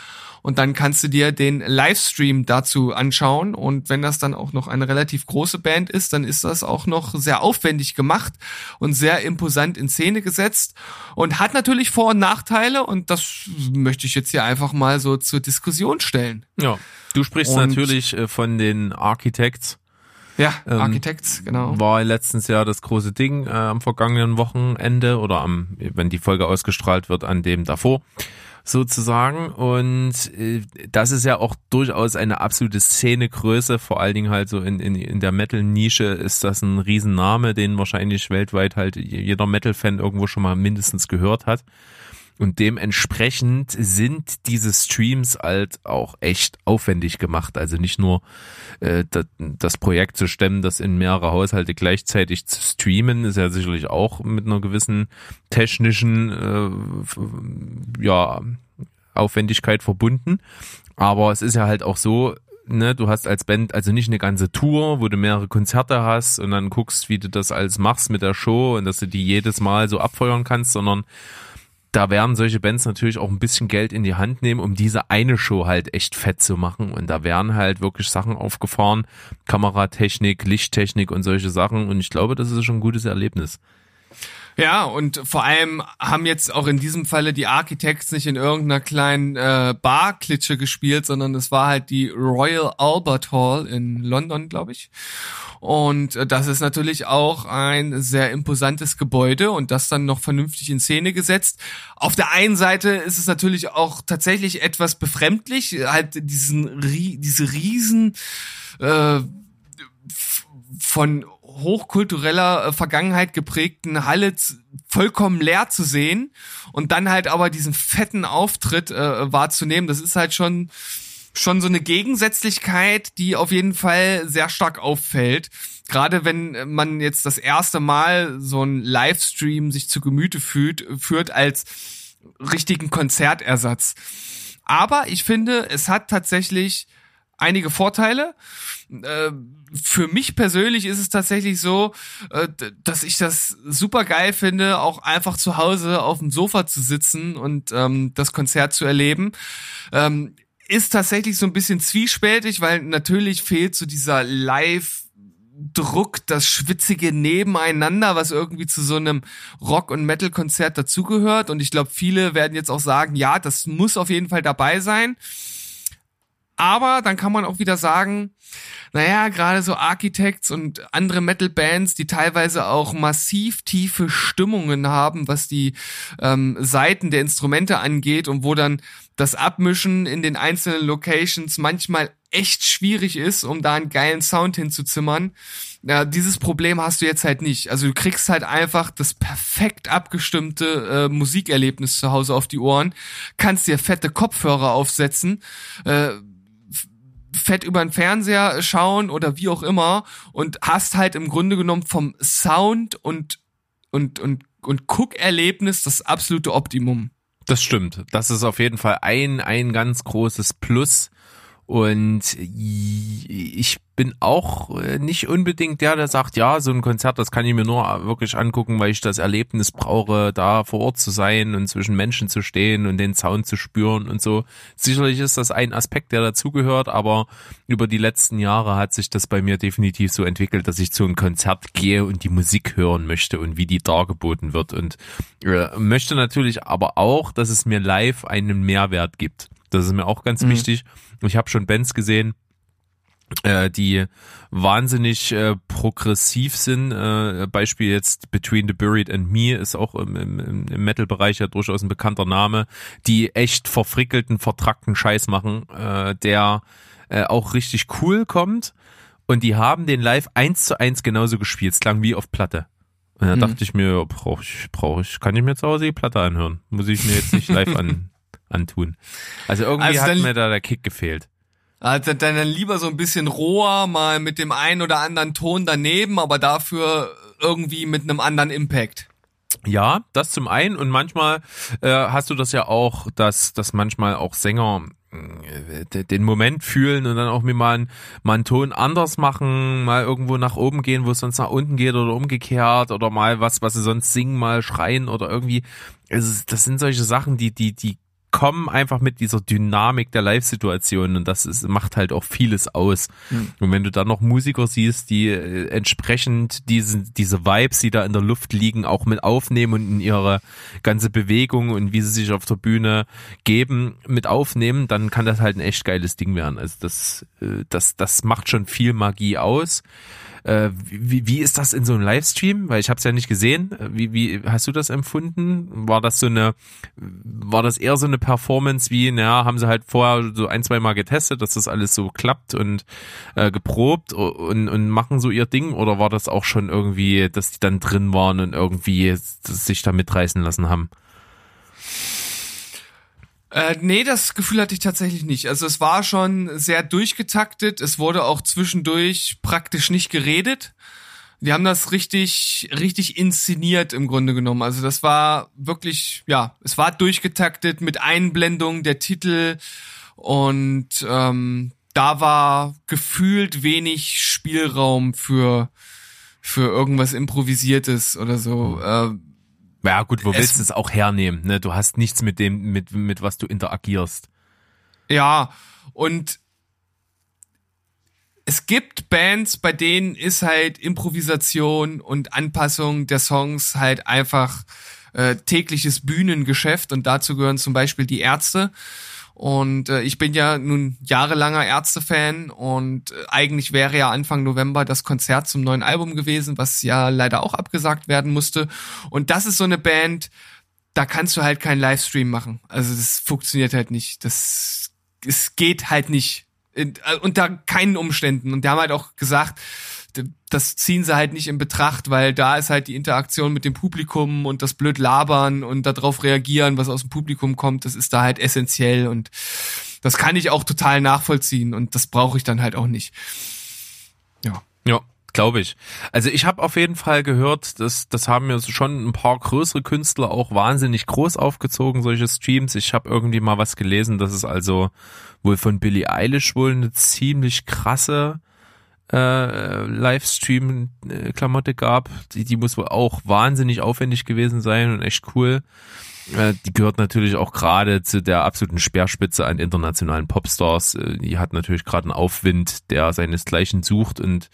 und dann kannst du dir den Livestream dazu anschauen und wenn das dann auch noch eine relativ große Band ist, dann ist das auch noch sehr aufwendig gemacht und sehr imposant in Szene gesetzt und hat natürlich Vor- und Nachteile und das möchte ich jetzt hier einfach mal so zur Diskussion stellen. Ja, du sprichst und natürlich äh, von den Architects. Ja, ähm, Architects, genau. War letztens ja das große Ding äh, am vergangenen Wochenende oder am, wenn die Folge ausgestrahlt wird, an dem davor sozusagen. Und äh, das ist ja auch durchaus eine absolute Szenegröße, vor allen Dingen halt so in, in, in der Metal-Nische ist das ein Riesenname, den wahrscheinlich weltweit halt jeder Metal-Fan irgendwo schon mal mindestens gehört hat. Und dementsprechend sind diese Streams halt auch echt aufwendig gemacht. Also nicht nur äh, das Projekt zu stemmen, das in mehrere Haushalte gleichzeitig zu streamen, ist ja sicherlich auch mit einer gewissen technischen äh, ja, Aufwendigkeit verbunden. Aber es ist ja halt auch so, ne, du hast als Band also nicht eine ganze Tour, wo du mehrere Konzerte hast und dann guckst, wie du das alles machst mit der Show und dass du die jedes Mal so abfeuern kannst, sondern da werden solche Bands natürlich auch ein bisschen Geld in die Hand nehmen, um diese eine Show halt echt fett zu machen. Und da werden halt wirklich Sachen aufgefahren, Kameratechnik, Lichttechnik und solche Sachen. Und ich glaube, das ist schon ein gutes Erlebnis. Ja, und vor allem haben jetzt auch in diesem Falle die Architects nicht in irgendeiner kleinen äh, Barklitsche gespielt, sondern es war halt die Royal Albert Hall in London, glaube ich. Und äh, das ist natürlich auch ein sehr imposantes Gebäude und das dann noch vernünftig in Szene gesetzt. Auf der einen Seite ist es natürlich auch tatsächlich etwas befremdlich, halt diesen diese riesen äh, von hochkultureller äh, Vergangenheit geprägten Halle vollkommen leer zu sehen und dann halt aber diesen fetten Auftritt äh, wahrzunehmen, das ist halt schon schon so eine Gegensätzlichkeit, die auf jeden Fall sehr stark auffällt. Gerade wenn man jetzt das erste Mal so ein Livestream sich zu Gemüte fühlt, führt als richtigen Konzertersatz. Aber ich finde, es hat tatsächlich einige Vorteile. Äh, für mich persönlich ist es tatsächlich so, äh, dass ich das super geil finde, auch einfach zu Hause auf dem Sofa zu sitzen und ähm, das Konzert zu erleben. Ähm, ist tatsächlich so ein bisschen zwiespältig, weil natürlich fehlt so dieser Live- Druck, das schwitzige Nebeneinander, was irgendwie zu so einem Rock- und Metal-Konzert dazugehört. Und ich glaube, viele werden jetzt auch sagen, ja, das muss auf jeden Fall dabei sein. Aber dann kann man auch wieder sagen, naja, gerade so Architects und andere Metal-Bands, die teilweise auch massiv tiefe Stimmungen haben, was die ähm, Seiten der Instrumente angeht und wo dann das Abmischen in den einzelnen Locations manchmal echt schwierig ist, um da einen geilen Sound hinzuzimmern. Ja, dieses Problem hast du jetzt halt nicht. Also du kriegst halt einfach das perfekt abgestimmte äh, Musikerlebnis zu Hause auf die Ohren, kannst dir fette Kopfhörer aufsetzen, äh, fett über den Fernseher schauen oder wie auch immer und hast halt im Grunde genommen vom Sound und und und und Guckerlebnis das absolute Optimum. Das stimmt. Das ist auf jeden Fall ein ein ganz großes Plus und ich bin auch äh, nicht unbedingt der, der sagt, ja, so ein Konzert, das kann ich mir nur wirklich angucken, weil ich das Erlebnis brauche, da vor Ort zu sein und zwischen Menschen zu stehen und den Sound zu spüren und so. Sicherlich ist das ein Aspekt, der dazugehört, aber über die letzten Jahre hat sich das bei mir definitiv so entwickelt, dass ich zu einem Konzert gehe und die Musik hören möchte und wie die dargeboten wird und äh, möchte natürlich aber auch, dass es mir live einen Mehrwert gibt. Das ist mir auch ganz mhm. wichtig. Ich habe schon Bands gesehen, die wahnsinnig äh, progressiv sind. Äh, Beispiel jetzt Between the Buried and Me ist auch im, im, im Metal-Bereich ja durchaus ein bekannter Name, die echt verfrickelten, vertrackten Scheiß machen, äh, der äh, auch richtig cool kommt. Und die haben den live eins zu eins genauso gespielt. Es klang wie auf Platte. Und da mhm. dachte ich mir, brauche ich, brauche ich, kann ich mir zu Hause die Platte anhören. Muss ich mir jetzt nicht live an, antun. Also irgendwie also hat mir da der Kick gefehlt. Also dann lieber so ein bisschen roher, mal mit dem einen oder anderen Ton daneben, aber dafür irgendwie mit einem anderen Impact. Ja, das zum einen und manchmal äh, hast du das ja auch, dass, dass manchmal auch Sänger äh, den Moment fühlen und dann auch mir mal, einen, mal einen Ton anders machen, mal irgendwo nach oben gehen, wo es sonst nach unten geht oder umgekehrt oder mal was, was sie sonst singen, mal schreien oder irgendwie. Es, das sind solche Sachen, die, die, die kommen einfach mit dieser Dynamik der Live-Situation und das ist, macht halt auch vieles aus. Mhm. Und wenn du dann noch Musiker siehst, die äh, entsprechend diese, diese Vibes, die da in der Luft liegen, auch mit aufnehmen und in ihre ganze Bewegung und wie sie sich auf der Bühne geben, mit aufnehmen, dann kann das halt ein echt geiles Ding werden. Also das, äh, das, das macht schon viel Magie aus. Äh, wie, wie ist das in so einem Livestream? Weil ich habe es ja nicht gesehen. Wie, wie hast du das empfunden? War das so eine, war das eher so eine Performance wie, naja, haben sie halt vorher so ein, zwei Mal getestet, dass das alles so klappt und äh, geprobt und, und machen so ihr Ding? Oder war das auch schon irgendwie, dass die dann drin waren und irgendwie sich da mitreißen lassen haben? Äh, nee, das Gefühl hatte ich tatsächlich nicht. Also es war schon sehr durchgetaktet. Es wurde auch zwischendurch praktisch nicht geredet. Die haben das richtig, richtig inszeniert im Grunde genommen. Also das war wirklich, ja, es war durchgetaktet mit Einblendung der Titel und ähm, da war gefühlt wenig Spielraum für für irgendwas improvisiertes oder so. Äh, ja, gut, wo es, willst du es auch hernehmen? Ne? Du hast nichts mit dem, mit, mit was du interagierst. Ja, und es gibt Bands, bei denen ist halt Improvisation und Anpassung der Songs halt einfach äh, tägliches Bühnengeschäft und dazu gehören zum Beispiel die Ärzte. Und äh, ich bin ja nun jahrelanger Ärzte-Fan und äh, eigentlich wäre ja Anfang November das Konzert zum neuen Album gewesen, was ja leider auch abgesagt werden musste. Und das ist so eine Band, da kannst du halt keinen Livestream machen. Also das funktioniert halt nicht. Das es geht halt nicht. Äh, unter keinen Umständen. Und die haben halt auch gesagt, das ziehen sie halt nicht in Betracht, weil da ist halt die Interaktion mit dem Publikum und das blöd labern und darauf reagieren, was aus dem Publikum kommt, das ist da halt essentiell und das kann ich auch total nachvollziehen und das brauche ich dann halt auch nicht. Ja. Ja. Glaube ich. Also ich habe auf jeden Fall gehört, dass das haben mir schon ein paar größere Künstler auch wahnsinnig groß aufgezogen, solche Streams. Ich habe irgendwie mal was gelesen, dass es also wohl von Billie Eilish wohl eine ziemlich krasse äh, Livestream-Klamotte gab. Die, die muss wohl auch wahnsinnig aufwendig gewesen sein und echt cool. Äh, die gehört natürlich auch gerade zu der absoluten Speerspitze an internationalen Popstars. Äh, die hat natürlich gerade einen Aufwind, der seinesgleichen sucht und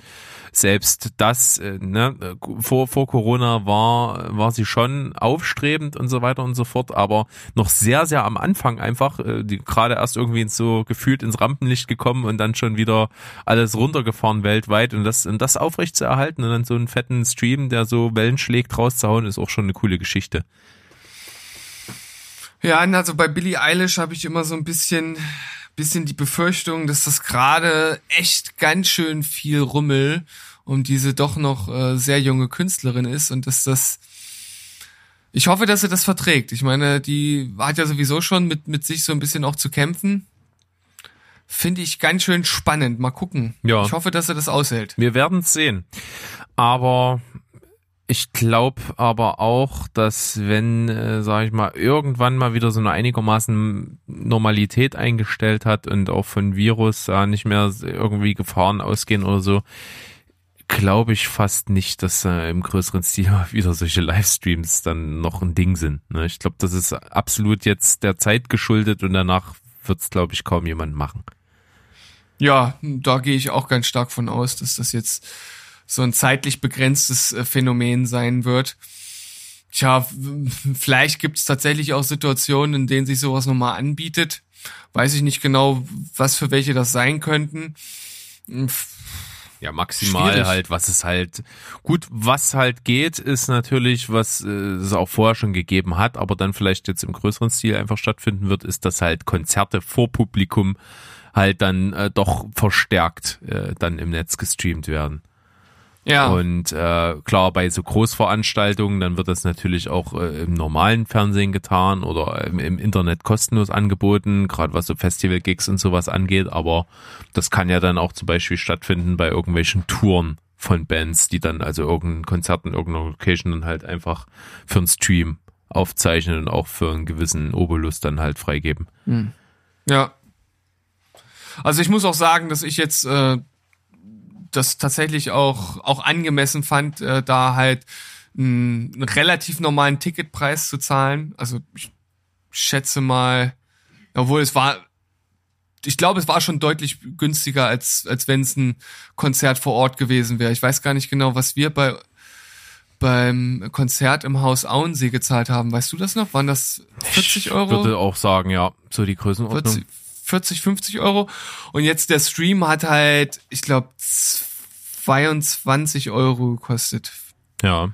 selbst das, äh, ne, vor, vor Corona war, war sie schon aufstrebend und so weiter und so fort, aber noch sehr, sehr am Anfang einfach, die gerade erst irgendwie so gefühlt ins Rampenlicht gekommen und dann schon wieder alles runtergefahren weltweit und das, und das aufrecht zu erhalten und dann so einen fetten Stream, der so Wellen schlägt, rauszuhauen, ist auch schon eine coole Geschichte. Ja, also bei Billie Eilish habe ich immer so ein bisschen bisschen die Befürchtung, dass das gerade echt ganz schön viel Rummel um diese doch noch äh, sehr junge Künstlerin ist und dass das ich hoffe, dass sie das verträgt. Ich meine, die hat ja sowieso schon mit, mit sich so ein bisschen auch zu kämpfen. Finde ich ganz schön spannend. Mal gucken. Ja. Ich hoffe, dass er das aushält. Wir werden es sehen. Aber ich glaube aber auch, dass wenn, äh, sage ich mal, irgendwann mal wieder so eine einigermaßen Normalität eingestellt hat und auch von Virus äh, nicht mehr irgendwie Gefahren ausgehen oder so, glaube ich fast nicht, dass äh, im größeren Stil wieder solche Livestreams dann noch ein Ding sind. Ne? Ich glaube, das ist absolut jetzt der Zeit geschuldet und danach wird es, glaube ich, kaum jemand machen. Ja, da gehe ich auch ganz stark von aus, dass das jetzt so ein zeitlich begrenztes äh, Phänomen sein wird. Tja, vielleicht gibt es tatsächlich auch Situationen, in denen sich sowas nochmal anbietet. Weiß ich nicht genau, was für welche das sein könnten. Hm, ja, maximal Schwierig. halt, was es halt gut, was halt geht, ist natürlich, was äh, es auch vorher schon gegeben hat, aber dann vielleicht jetzt im größeren Stil einfach stattfinden wird, ist, dass halt Konzerte vor Publikum halt dann äh, doch verstärkt äh, dann im Netz gestreamt werden. Ja. Und äh, klar, bei so Großveranstaltungen, dann wird das natürlich auch äh, im normalen Fernsehen getan oder im, im Internet kostenlos angeboten, gerade was so Festival-Gigs und sowas angeht. Aber das kann ja dann auch zum Beispiel stattfinden bei irgendwelchen Touren von Bands, die dann also irgendein Konzert in irgendeiner Location dann halt einfach für einen Stream aufzeichnen und auch für einen gewissen Obolus dann halt freigeben. Hm. Ja. Also ich muss auch sagen, dass ich jetzt äh, das tatsächlich auch, auch angemessen fand, äh, da halt einen, einen relativ normalen Ticketpreis zu zahlen. Also ich schätze mal, obwohl es war, ich glaube, es war schon deutlich günstiger, als, als wenn es ein Konzert vor Ort gewesen wäre. Ich weiß gar nicht genau, was wir bei beim Konzert im Haus Auensee gezahlt haben. Weißt du das noch? Waren das 40 Euro? Ich würde auch sagen, ja, so die Größenordnung. 40, 40, 50 Euro. Und jetzt der Stream hat halt, ich glaube, 22 Euro gekostet. Ja.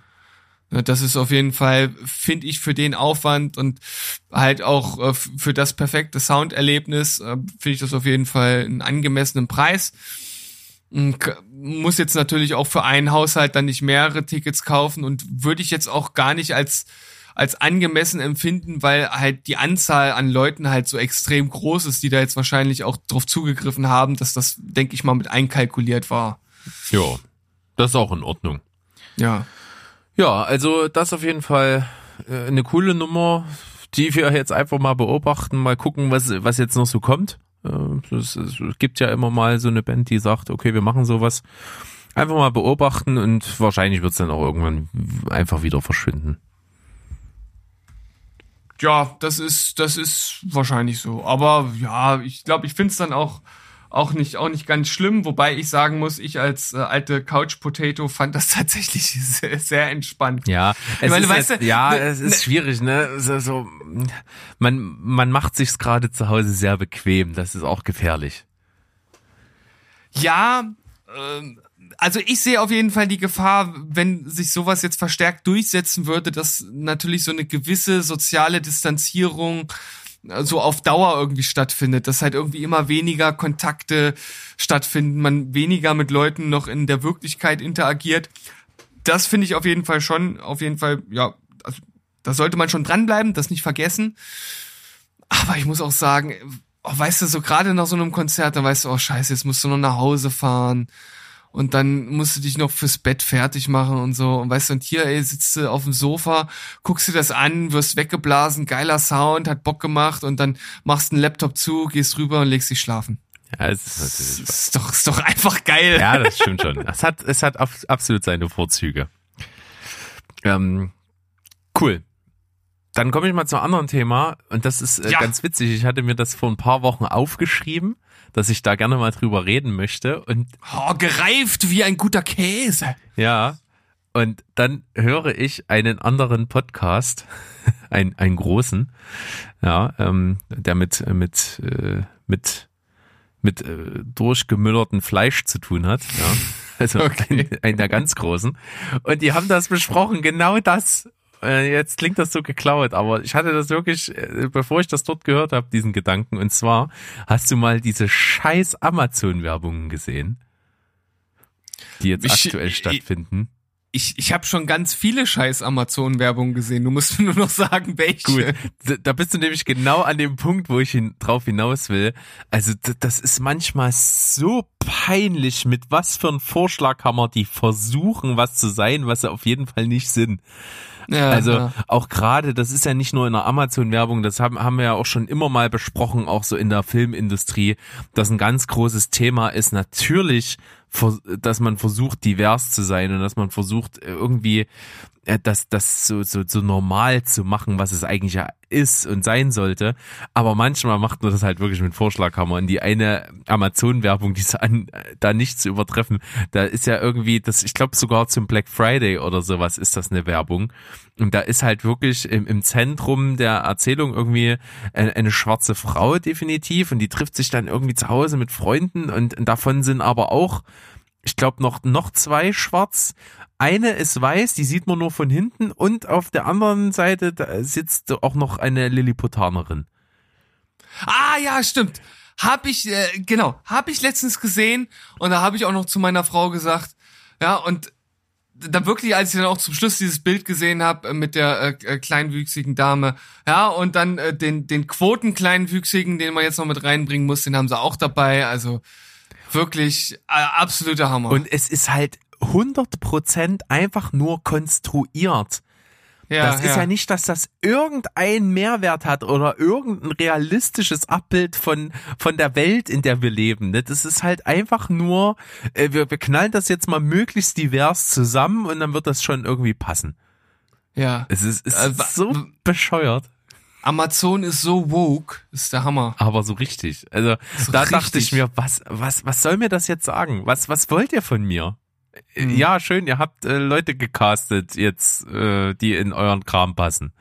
Das ist auf jeden Fall, finde ich, für den Aufwand und halt auch äh, für das perfekte Sounderlebnis, äh, finde ich das auf jeden Fall einen angemessenen Preis. Muss jetzt natürlich auch für einen Haushalt dann nicht mehrere Tickets kaufen und würde ich jetzt auch gar nicht als als angemessen empfinden, weil halt die Anzahl an Leuten halt so extrem groß ist, die da jetzt wahrscheinlich auch drauf zugegriffen haben, dass das, denke ich mal, mit einkalkuliert war. Ja, das ist auch in Ordnung. Ja. Ja, also das auf jeden Fall äh, eine coole Nummer, die wir jetzt einfach mal beobachten, mal gucken, was, was jetzt noch so kommt. Äh, es, es gibt ja immer mal so eine Band, die sagt, okay, wir machen sowas. Einfach mal beobachten und wahrscheinlich wird es dann auch irgendwann einfach wieder verschwinden. Ja, das ist, das ist wahrscheinlich so. Aber ja, ich glaube, ich finde es dann auch auch nicht, auch nicht ganz schlimm, wobei ich sagen muss, ich als äh, alte Couch Potato fand das tatsächlich sehr, sehr entspannt. Ja, es meine, ist weißt du, ja, ne, es ist ne, schwierig, ne? So, so, man, man macht sich's gerade zu Hause sehr bequem, das ist auch gefährlich. Ja, ähm, also ich sehe auf jeden Fall die Gefahr, wenn sich sowas jetzt verstärkt durchsetzen würde, dass natürlich so eine gewisse soziale Distanzierung so auf Dauer irgendwie stattfindet, dass halt irgendwie immer weniger Kontakte stattfinden, man weniger mit Leuten noch in der Wirklichkeit interagiert. Das finde ich auf jeden Fall schon, auf jeden Fall, ja, also, da sollte man schon dranbleiben, das nicht vergessen. Aber ich muss auch sagen, oh, weißt du, so gerade nach so einem Konzert, da weißt du, oh scheiße, jetzt musst du noch nach Hause fahren und dann musst du dich noch fürs Bett fertig machen und so. Und weißt du, und hier, ey, sitzt du auf dem Sofa, guckst dir das an, wirst weggeblasen, geiler Sound, hat Bock gemacht und dann machst du einen Laptop zu, gehst rüber und legst dich schlafen. Ja, es ist, ist doch, ist doch einfach geil. Ja, das stimmt schon. Es hat, es hat absolut seine Vorzüge. Ähm, cool. Dann komme ich mal zu einem anderen Thema und das ist äh, ja. ganz witzig. Ich hatte mir das vor ein paar Wochen aufgeschrieben dass ich da gerne mal drüber reden möchte. Und oh, gereift wie ein guter Käse. Ja. Und dann höre ich einen anderen Podcast, einen, einen großen, ja, ähm, der mit mit äh, mit mit äh, durchgemüllerten Fleisch zu tun hat. Ja. Also okay. ein, ein der ganz großen. Und die haben das besprochen, genau das. Äh, jetzt klingt das so geklaut, aber ich hatte das wirklich, äh, bevor ich das dort gehört habe, diesen Gedanken. Und zwar, hast du mal diese scheiß Amazon-Werbungen gesehen? Die jetzt ich, aktuell stattfinden? ich, ich habe schon ganz viele scheiß Amazon-Werbungen gesehen. Du musst mir nur noch sagen, welche. Gut, da bist du nämlich genau an dem Punkt, wo ich hin, drauf hinaus will. Also das ist manchmal so peinlich, mit was für ein Vorschlaghammer die versuchen, was zu sein, was sie auf jeden Fall nicht sind. Ja, also ja. auch gerade, das ist ja nicht nur in der Amazon-Werbung, das haben, haben wir ja auch schon immer mal besprochen, auch so in der Filmindustrie, dass ein ganz großes Thema ist natürlich dass man versucht, divers zu sein und dass man versucht, irgendwie äh, das, das so, so, so normal zu machen, was es eigentlich ja ist und sein sollte. Aber manchmal macht man das halt wirklich mit Vorschlaghammer. Und die eine Amazon-Werbung, die ist an, da nicht zu übertreffen, da ist ja irgendwie, das, ich glaube sogar zum Black Friday oder sowas ist das eine Werbung. Und da ist halt wirklich im, im Zentrum der Erzählung irgendwie eine, eine schwarze Frau definitiv und die trifft sich dann irgendwie zu Hause mit Freunden und, und davon sind aber auch ich glaube noch noch zwei schwarz eine ist weiß, die sieht man nur von hinten und auf der anderen Seite da sitzt auch noch eine Lilliputanerin. Ah ja, stimmt. Hab ich äh, genau, hab ich letztens gesehen und da habe ich auch noch zu meiner Frau gesagt, ja, und dann wirklich, als ich dann auch zum Schluss dieses Bild gesehen habe äh, mit der äh, äh, kleinwüchsigen Dame, ja, und dann äh, den den Quoten kleinwüchsigen, den man jetzt noch mit reinbringen muss, den haben sie auch dabei, also wirklich äh, absoluter Hammer. Und es ist halt 100% einfach nur konstruiert. Ja, das ist ja. ja nicht, dass das irgendeinen Mehrwert hat oder irgendein realistisches Abbild von, von der Welt, in der wir leben. Ne? Das ist halt einfach nur, äh, wir, wir knallen das jetzt mal möglichst divers zusammen und dann wird das schon irgendwie passen. Ja. Es ist, es ist äh, so bescheuert. Amazon ist so woke, ist der Hammer. Aber so richtig. Also so da richtig. dachte ich mir, was, was, was soll mir das jetzt sagen? Was, was wollt ihr von mir? Mhm. Ja, schön, ihr habt äh, Leute gecastet jetzt, äh, die in euren Kram passen.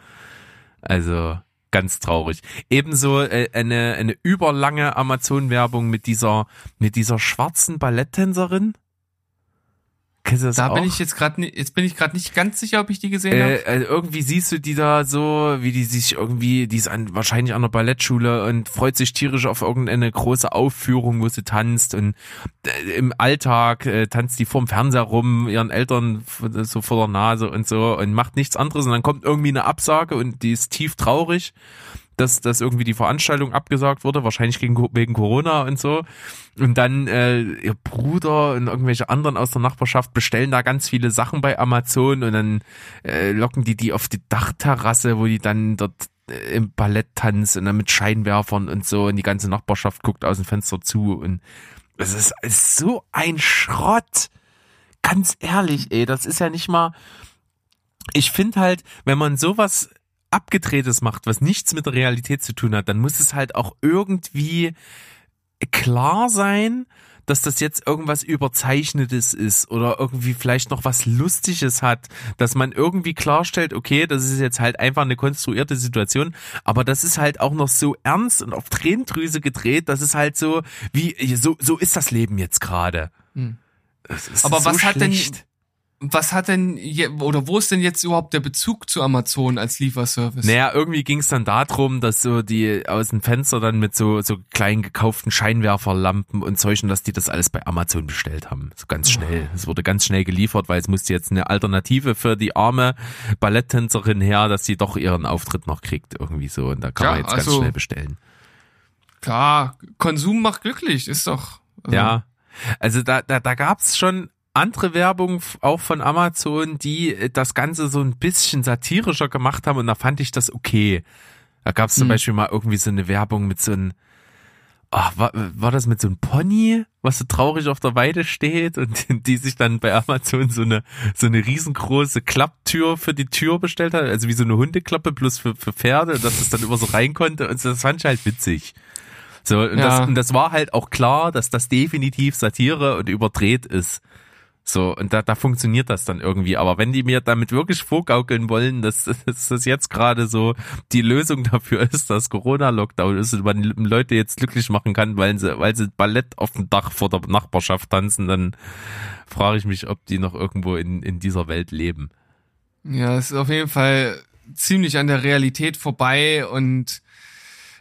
Also ganz traurig. Ebenso äh, eine eine überlange Amazon Werbung mit dieser mit dieser schwarzen Balletttänzerin. Da auch? bin ich jetzt gerade jetzt bin ich gerade nicht ganz sicher, ob ich die gesehen habe. Äh, also irgendwie siehst du die da so, wie die sich irgendwie, die ist an, wahrscheinlich an der Ballettschule und freut sich tierisch auf irgendeine große Aufführung, wo sie tanzt und äh, im Alltag äh, tanzt die vorm Fernseher rum, ihren Eltern so vor der Nase und so und macht nichts anderes und dann kommt irgendwie eine Absage und die ist tief traurig, dass, dass irgendwie die Veranstaltung abgesagt wurde, wahrscheinlich gegen, wegen Corona und so. Und dann äh, ihr Bruder und irgendwelche anderen aus der Nachbarschaft bestellen da ganz viele Sachen bei Amazon und dann äh, locken die die auf die Dachterrasse, wo die dann dort äh, im Ballett tanzt und dann mit Scheinwerfern und so und die ganze Nachbarschaft guckt aus dem Fenster zu und es ist, ist so ein Schrott. Ganz ehrlich, ey, das ist ja nicht mal. Ich finde halt, wenn man sowas abgedrehtes macht, was nichts mit der Realität zu tun hat, dann muss es halt auch irgendwie klar sein, dass das jetzt irgendwas Überzeichnetes ist oder irgendwie vielleicht noch was Lustiges hat, dass man irgendwie klarstellt, okay, das ist jetzt halt einfach eine konstruierte Situation, aber das ist halt auch noch so ernst und auf Tränendrüse gedreht, das ist halt so, wie, so, so ist das Leben jetzt gerade. Hm. Aber so was hat denn schlecht. Was hat denn je, oder wo ist denn jetzt überhaupt der Bezug zu Amazon als Lieferservice? Naja, irgendwie ging es dann darum, dass so die aus dem Fenster dann mit so, so kleinen gekauften Scheinwerferlampen und Zeugen, dass die das alles bei Amazon bestellt haben. So ganz schnell. Es wurde ganz schnell geliefert, weil es musste jetzt eine Alternative für die arme Balletttänzerin her, dass sie doch ihren Auftritt noch kriegt. Irgendwie so. Und da kann Ja, man jetzt ganz also- schnell bestellen. Klar, Konsum macht glücklich, ist doch. also- Ja. Also da, da, da gab's schon andere Werbung auch von Amazon, die äh, das Ganze so ein bisschen satirischer gemacht haben und da fand ich das okay. Da gab's zum Hm. Beispiel mal irgendwie so eine Werbung mit so einem, ach, war, war das mit so einem Pony, was so traurig auf der Weide steht und die sich dann bei Amazon so eine, so eine riesengroße Klapptür für die Tür bestellt hat, also wie so eine Hundeklappe plus für, für Pferde, dass es dann immer so rein konnte und das fand ich halt witzig. So, und, Ja. das, und das war halt auch klar, dass das definitiv Satire und überdreht ist. So, und da, da funktioniert das dann irgendwie. Aber wenn die mir damit wirklich vorgaukeln wollen, dass, dass das jetzt gerade so die Lösung dafür ist, dass Corona-Lockdown ist und man Leute jetzt glücklich machen kann, weil sie, weil sie Ballett auf dem Dach vor der Nachbarschaft tanzen, dann frage ich mich, ob die noch irgendwo in, in dieser Welt leben. Ja, es ist auf jeden Fall ziemlich an der Realität vorbei und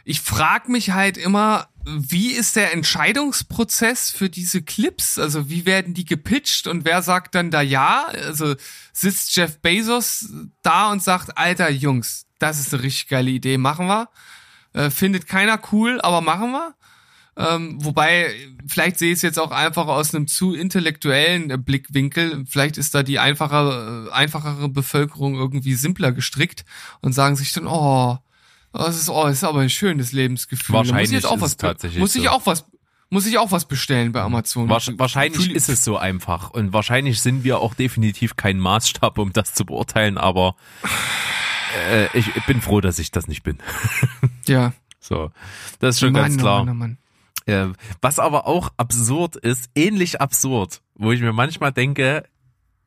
ich frage mich halt immer, wie ist der Entscheidungsprozess für diese Clips? Also wie werden die gepitcht und wer sagt dann da ja? Also sitzt Jeff Bezos da und sagt, alter Jungs, das ist eine richtig geile Idee, machen wir. Äh, findet keiner cool, aber machen wir. Ähm, wobei, vielleicht sehe ich es jetzt auch einfach aus einem zu intellektuellen Blickwinkel. Vielleicht ist da die einfache, äh, einfachere Bevölkerung irgendwie simpler gestrickt und sagen sich dann, oh, das ist, oh, das ist aber ein schönes Lebensgefühl. Da muss Wahrscheinlich ich jetzt auch was, es tatsächlich muss ich so. auch was, muss ich auch was bestellen bei Amazon. Wahrsch- Wahrscheinlich ist es so einfach. Und wahrscheinlich sind wir auch definitiv kein Maßstab, um das zu beurteilen, aber äh, ich, bin froh, dass ich das nicht bin. Ja, So, das ist schon Mann, ganz oh klar. Mann, oh Mann. Äh, was aber auch absurd ist, ähnlich absurd, wo ich mir manchmal denke,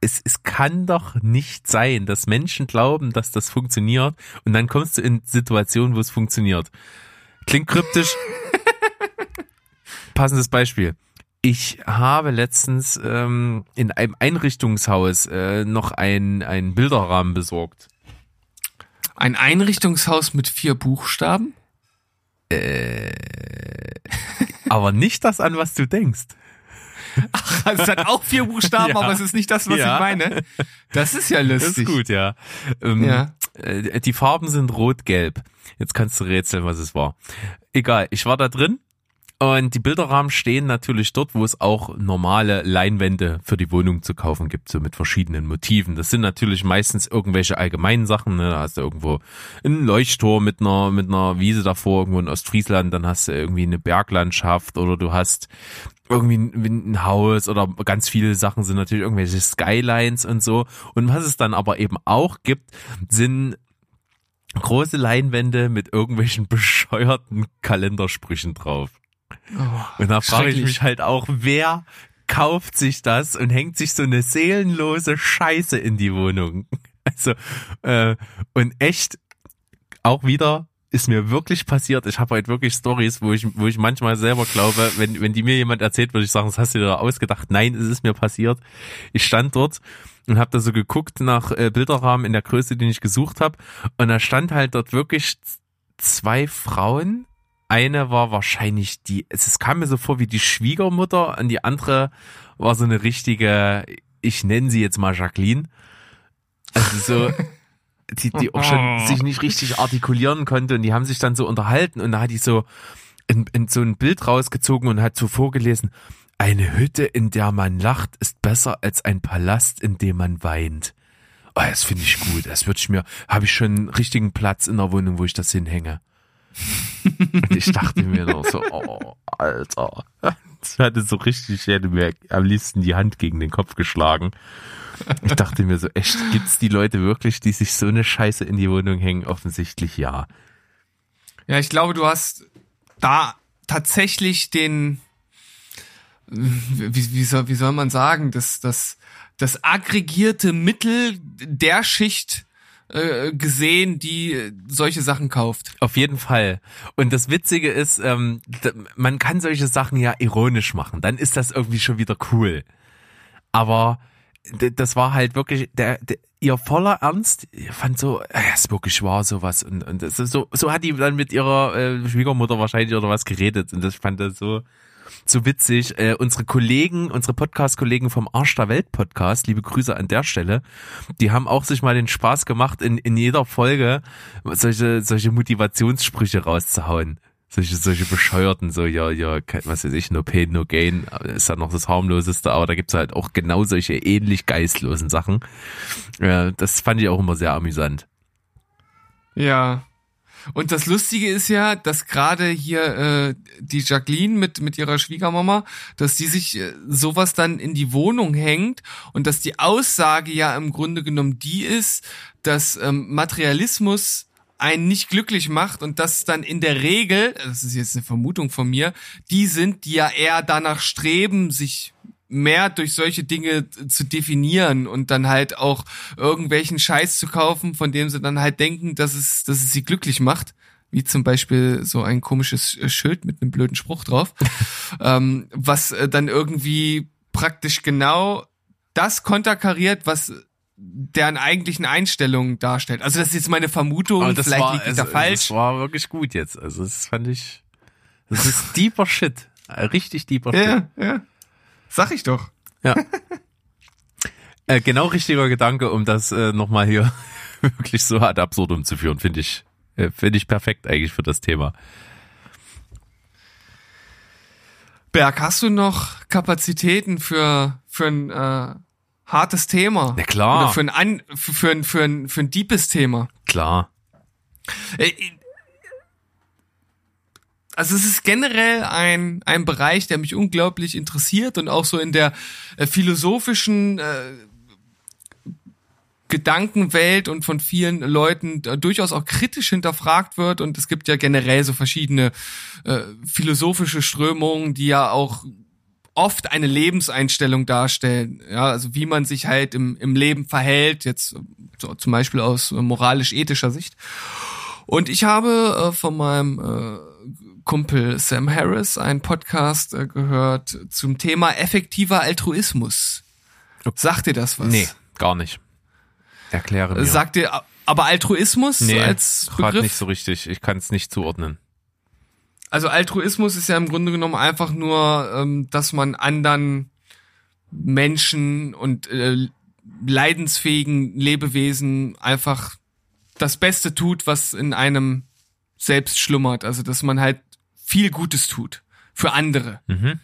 es, es kann doch nicht sein, dass Menschen glauben, dass das funktioniert und dann kommst du in Situationen, wo es funktioniert. Klingt kryptisch. Passendes Beispiel. Ich habe letztens ähm, in einem Einrichtungshaus äh, noch ein, einen Bilderrahmen besorgt. Ein Einrichtungshaus mit vier Buchstaben? Aber nicht das, an was du denkst. Also es hat auch vier Buchstaben, Ja. aber es ist nicht das, was Ja. ich meine. Das ist ja Das lustig. ist gut, ja. Ähm, Ja. äh, Die Farben sind rot-gelb. Jetzt kannst du rätseln, was es war. Egal, ich war da drin und die Bilderrahmen stehen natürlich dort, wo es auch normale Leinwände für die Wohnung zu kaufen gibt, so mit verschiedenen Motiven. Das sind natürlich meistens irgendwelche allgemeinen Sachen. Ne? Da hast du irgendwo einen Leuchtturm mit einer, mit einer Wiese davor, irgendwo in Ostfriesland, dann hast du irgendwie eine Berglandschaft oder du hast irgendwie ein, ein Haus oder ganz viele Sachen sind natürlich irgendwelche Skylines und so. Und was es dann aber eben auch gibt, sind große Leinwände mit irgendwelchen bescheuerten Kalendersprüchen drauf. Oh, Und da frage ich mich halt auch, wer kauft sich das und hängt sich so eine seelenlose Scheiße in die Wohnung? Also, äh, und echt auch wieder ist mir wirklich passiert. Ich habe halt wirklich Stories, wo ich, wo ich manchmal selber glaube, wenn, wenn die mir jemand erzählt, würde ich sagen, das hast du dir da ausgedacht. Nein, es ist mir passiert. Ich stand dort und habe da so geguckt nach äh, Bilderrahmen in der Größe, den ich gesucht habe. Und da stand halt dort wirklich zwei Frauen. Eine war wahrscheinlich die, es kam mir so vor wie die Schwiegermutter und die andere war so eine richtige, ich nenne sie jetzt mal Jacqueline. Also so, die, die auch schon sich nicht richtig artikulieren konnte und die haben sich dann so unterhalten und da hat die so in, in so ein Bild rausgezogen und hat so vorgelesen, eine Hütte, in der man lacht, ist besser als ein Palast, in dem man weint. Oh, das finde ich gut. Das würde ich mir, habe ich schon einen richtigen Platz in der Wohnung, wo ich das hinhänge. Und ich dachte mir noch so, oh, Alter. Das hatte so richtig, ich hätte mir am liebsten die Hand gegen den Kopf geschlagen. Ich dachte mir so, echt, gibt's die Leute wirklich, die sich so eine Scheiße in die Wohnung hängen? Offensichtlich ja. Ja, ich glaube, du hast da tatsächlich den, wie, wie, soll, wie soll man sagen, das, das, das aggregierte Mittel der Schicht äh, gesehen, die solche Sachen kauft. Auf jeden Fall. Und das Witzige ist, ähm, man kann solche Sachen ja ironisch machen. Dann ist das irgendwie schon wieder cool. Aber das war halt wirklich der, der ihr voller Ernst. Fand so, es ist wirklich wahr sowas und und das ist so so hat die dann mit ihrer äh, Schwiegermutter wahrscheinlich oder was geredet und das fand er so so witzig. Äh, unsere Kollegen, unsere Podcast-Kollegen vom Arsch der Welt Podcast, liebe Grüße an der Stelle, die haben auch sich mal den Spaß gemacht, in, in jeder Folge solche, solche Motivationssprüche rauszuhauen solche, solche bescheuerten, so, ja, ja, was weiß ich, no pain, no gain, ist ja noch das harmloseste, aber da gibt's halt auch genau solche ähnlich geistlosen Sachen. Ja, das fand ich auch immer sehr amüsant. Ja. Und das Lustige ist ja, dass gerade hier äh, die Jacqueline mit mit ihrer Schwiegermama, dass die sich äh, sowas dann in die Wohnung hängt und dass die Aussage ja im Grunde genommen die ist, dass ähm, Materialismus einen nicht glücklich macht und das dann in der Regel, das ist jetzt eine Vermutung von mir, die sind, die ja eher danach streben, sich mehr durch solche Dinge zu definieren und dann halt auch irgendwelchen Scheiß zu kaufen, von dem sie dann halt denken, dass es, dass es sie glücklich macht. Wie zum Beispiel so ein komisches Schild mit einem blöden Spruch drauf, ähm, was äh, dann irgendwie praktisch genau das konterkariert, was deren eigentlichen Einstellungen darstellt. Also das ist jetzt meine Vermutung, Aber das vielleicht war, liegt also, da falsch. Das war wirklich gut jetzt. Also das fand ich, das ist deeper Shit. Richtig deeper ja, Shit. Ja, Sag ich doch. Ja. äh, genau richtiger Gedanke, um das äh, nochmal hier wirklich so ad absurdum zu führen, finde ich, äh, finde ich perfekt eigentlich für das Thema. Berg, hast du noch Kapazitäten für, für ein äh, hartes Thema. Na klar. Oder für ein, an, für, ein, für ein, für ein deepes Thema. Klar. Äh, also es ist generell ein, ein Bereich, der mich unglaublich interessiert und auch so in der äh, philosophischen äh, Gedankenwelt und von vielen Leuten äh, durchaus auch kritisch hinterfragt wird. Und es gibt ja generell so verschiedene äh, philosophische Strömungen, die ja auch oft eine Lebenseinstellung darstellen, ja, also wie man sich halt im, im Leben verhält, jetzt so, zum Beispiel aus moralisch-ethischer Sicht. Und ich habe äh, von meinem äh, Kumpel Sam Harris einen Podcast äh, gehört zum Thema effektiver Altruismus. Sagt dir das was? Nee, gar nicht. Erkläre mir. Sagt dir aber Altruismus nee, als Begriff? nicht so richtig. Ich kann es nicht zuordnen. Also Altruismus ist ja im Grunde genommen einfach nur, ähm, dass man anderen Menschen und äh, leidensfähigen Lebewesen einfach das Beste tut, was in einem selbst schlummert. Also dass man halt viel Gutes tut für andere. Mhm.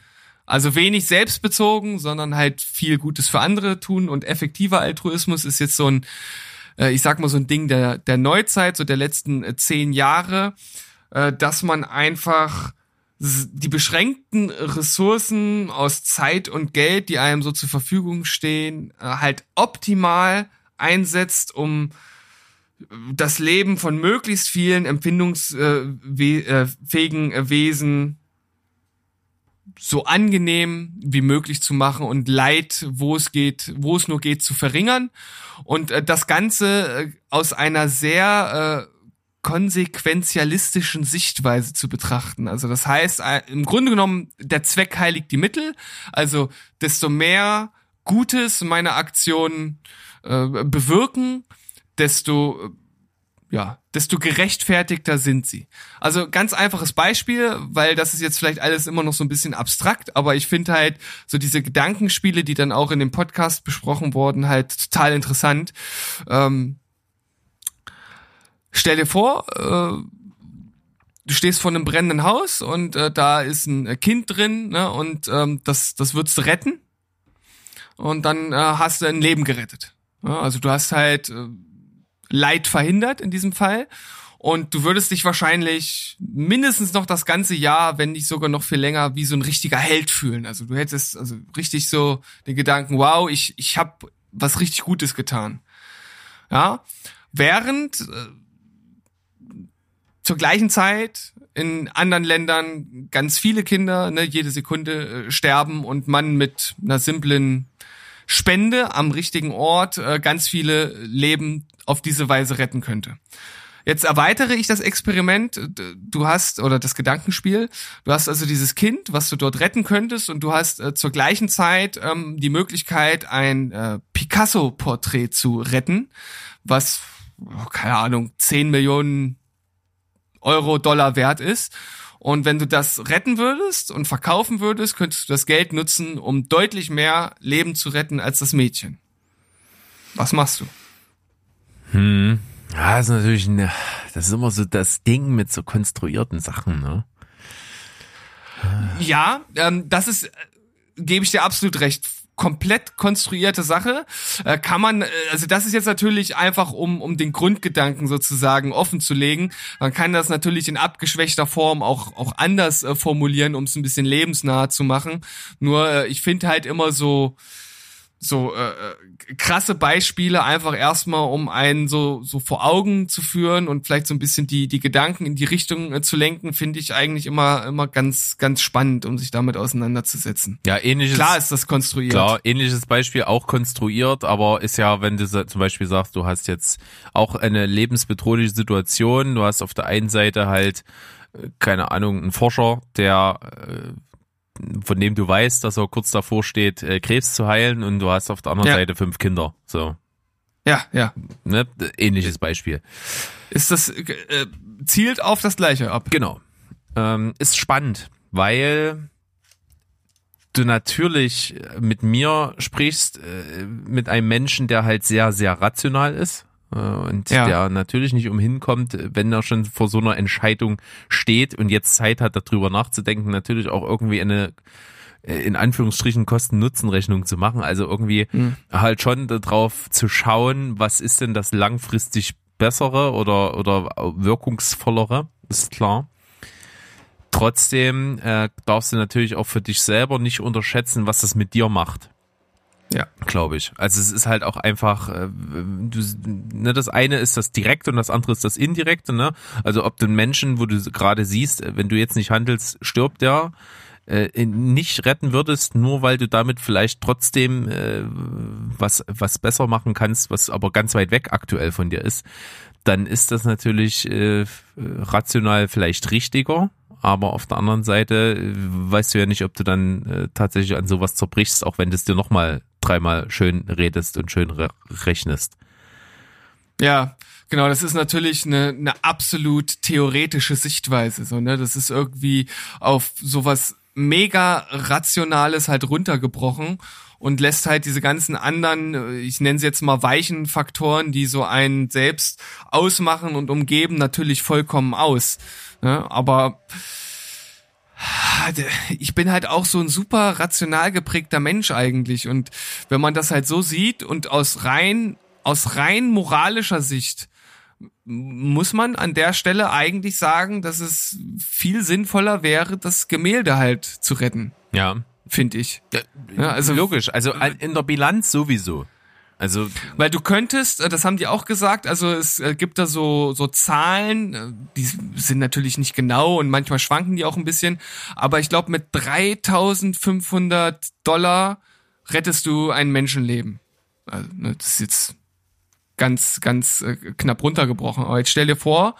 Also wenig selbstbezogen, sondern halt viel Gutes für andere tun und effektiver Altruismus ist jetzt so ein, äh, ich sag mal so ein Ding der, der Neuzeit, so der letzten äh, zehn Jahre äh, dass man einfach die beschränkten Ressourcen aus Zeit und Geld, die einem so zur Verfügung stehen, äh, halt optimal einsetzt, um das Leben von möglichst vielen empfindungsfähigen äh, Wesen so angenehm wie möglich zu machen und Leid, wo es geht, wo es nur geht, zu verringern. Und das Ganze aus einer sehr konsequenzialistischen Sichtweise zu betrachten. Also das heißt, äh, im Grunde genommen, der Zweck heiligt die Mittel. Also desto mehr Gutes meine Aktionen äh, bewirken, desto ja, desto gerechtfertigter sind sie. Also ganz einfaches Beispiel, weil das ist jetzt vielleicht alles immer noch so ein bisschen abstrakt, aber ich finde halt so diese Gedankenspiele, die dann auch in dem Podcast besprochen wurden, halt total interessant. Ähm, stell dir vor, äh, du stehst vor einem brennenden Haus und äh, da ist ein Kind drin ne, und ähm, das, das würdest du retten und dann äh, hast du ein Leben gerettet. Ja, also du hast halt... Äh, Leid verhindert in diesem Fall. Und du würdest dich wahrscheinlich mindestens noch das ganze Jahr, wenn nicht sogar noch viel länger, wie so ein richtiger Held fühlen. Also du hättest also richtig so den Gedanken, wow, ich, ich habe was richtig Gutes getan. Ja, während äh, zur gleichen Zeit in anderen Ländern ganz viele Kinder ne, jede Sekunde äh, sterben und man mit einer simplen Spende am richtigen Ort äh, ganz viele Leben auf diese Weise retten könnte. Jetzt erweitere ich das Experiment. Du hast, oder das Gedankenspiel, du hast also dieses Kind, was du dort retten könntest, und du hast äh, zur gleichen Zeit ähm, die Möglichkeit, ein äh, Picasso-Porträt zu retten, was, oh, keine Ahnung, 10 Millionen Euro, Dollar wert ist. Und wenn du das retten würdest und verkaufen würdest, könntest du das Geld nutzen, um deutlich mehr Leben zu retten als das Mädchen. Was machst du? Hm. Ja, das ist natürlich, eine, das ist immer so das Ding mit so konstruierten Sachen, ne? Ja, ähm, das ist, äh, gebe ich dir absolut recht komplett konstruierte Sache. Äh, kann man, äh, also das ist jetzt natürlich einfach, um, um den Grundgedanken sozusagen offen zu legen. Man kann das natürlich in abgeschwächter Form auch, auch anders äh, formulieren, um es ein bisschen lebensnah zu machen. Nur äh, ich finde halt immer so, so äh, äh, krasse Beispiele einfach erstmal, um einen so so vor Augen zu führen und vielleicht so ein bisschen die die Gedanken in die Richtung äh, zu lenken, finde ich eigentlich immer immer ganz ganz spannend, um sich damit auseinanderzusetzen. Ja, ähnliches. Klar ist das konstruiert. Klar, ähnliches Beispiel auch konstruiert, aber ist ja, wenn du zum Beispiel sagst, du hast jetzt auch eine lebensbedrohliche Situation, du hast auf der einen Seite halt äh, keine Ahnung, einen Forscher, der äh, von dem du weißt, dass er kurz davor steht, äh, Krebs zu heilen und du hast auf der anderen ja. Seite fünf Kinder. So. Ja, ja. Ne? Ähnliches Beispiel. Ist das, äh, zielt auf das Gleiche ab. Genau. Ähm, ist spannend, weil du natürlich mit mir sprichst, äh, mit einem Menschen, der halt sehr, sehr rational ist. Äh, und ja. der natürlich nicht umhin kommt, wenn er schon vor so einer Entscheidung steht und jetzt Zeit hat, darüber nachzudenken, natürlich auch irgendwie eine äh, in Anführungsstrichen Kosten-Nutzen-Rechnung zu machen. Also irgendwie mhm. halt schon darauf zu schauen, was ist denn das langfristig bessere oder, oder wirkungsvollere, ist klar. Trotzdem äh, darfst du natürlich auch für dich selber nicht unterschätzen, was das mit dir macht. Ja. Glaube ich. Also es ist halt auch einfach, äh, du, ne, das eine ist das Direkte und das andere ist das Indirekte, ne? Also ob den Menschen, wo du gerade siehst, wenn du jetzt nicht handelst, stirbt der, äh, nicht retten würdest, nur weil du damit vielleicht trotzdem äh, was, was besser machen kannst, was aber ganz weit weg aktuell von dir ist, dann ist das natürlich äh, rational vielleicht richtiger, aber auf der anderen Seite äh, weißt du ja nicht, ob du dann äh, tatsächlich an sowas zerbrichst, auch wenn du es dir nochmal dreimal schön redest und schön re rechnest. Ja, genau, das ist natürlich eine, eine absolut theoretische Sichtweise. So, ne? Das ist irgendwie auf sowas mega Rationales halt runtergebrochen und lässt halt diese ganzen anderen, ich nenne sie jetzt mal weichen Faktoren, die so einen selbst ausmachen und umgeben, natürlich vollkommen aus. Ne? Aber ich bin halt auch so ein super rational geprägter Mensch eigentlich. Und wenn man das halt so sieht und aus rein, aus rein moralischer Sicht, muss man an der Stelle eigentlich sagen, dass es viel sinnvoller wäre, das Gemälde halt zu retten. Ja. Finde ich. Ja, also logisch. Also in der Bilanz sowieso. Also, weil du könntest, äh, das haben die auch gesagt, also es äh, gibt da so so Zahlen, äh, die sind natürlich nicht genau und manchmal schwanken die auch ein bisschen, aber ich glaube mit 3.500 Dollar rettest du ein Menschenleben. Also, ne, das ist jetzt ganz ganz knapp runtergebrochen. Aber jetzt stell dir vor,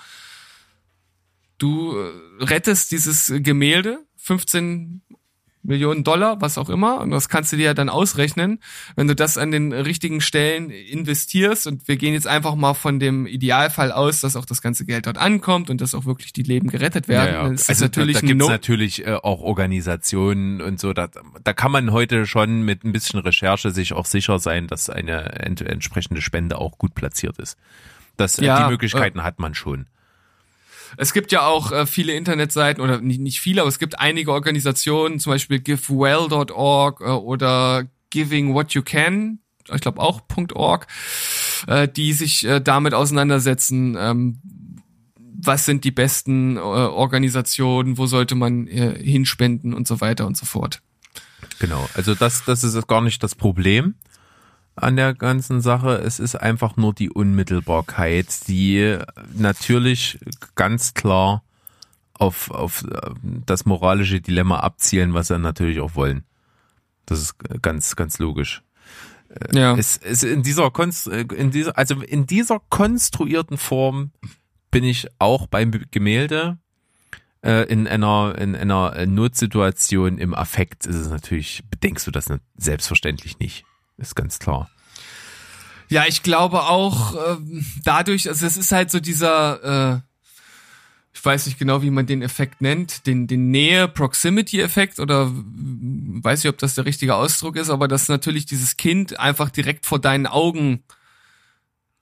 du rettest dieses Gemälde, 15 Millionen Dollar, was auch immer. Und das kannst du dir ja dann ausrechnen, wenn du das an den richtigen Stellen investierst. Und wir gehen jetzt einfach mal von dem Idealfall aus, dass auch das ganze Geld dort ankommt und dass auch wirklich die Leben gerettet werden. Ja, ja. also natürlich da, da gibt's no natürlich äh, auch Organisationen und so. Da, da kann man heute schon mit ein bisschen Recherche sich auch sicher sein, dass eine ent entsprechende Spende auch gut platziert ist. Das, äh, ja, die Möglichkeiten äh, hat man schon. Es gibt ja auch äh, viele Internetseiten oder nicht, nicht viele, aber es gibt einige Organisationen, zum Beispiel givewell.org äh, oder Giving What You Can, ich glaube auch .org, äh, die sich äh, damit auseinandersetzen, ähm, was sind die besten äh, Organisationen, wo sollte man äh, hinspenden und so weiter und so fort. Genau, also das, das ist gar nicht das Problem an der ganzen Sache. Es ist einfach nur die Unmittelbarkeit, die natürlich ganz klar auf, auf das moralische Dilemma abzielen, was sie natürlich auch wollen. Das ist ganz, ganz logisch. Ja. Es, es in dieser Konst, in dieser, also in dieser konstruierten Form bin ich auch beim Gemälde. Äh, in einer, in einer Notsituation im Affekt ist es natürlich, bedenkst du das selbstverständlich nicht. Ist ganz klar. Ja, ich glaube auch äh, dadurch, also es ist halt so dieser, äh, ich weiß nicht genau, wie man den Effekt nennt, den, den Nähe-Proximity-Effekt oder weiß nicht, ob das der richtige Ausdruck ist, aber dass natürlich dieses Kind einfach direkt vor deinen Augen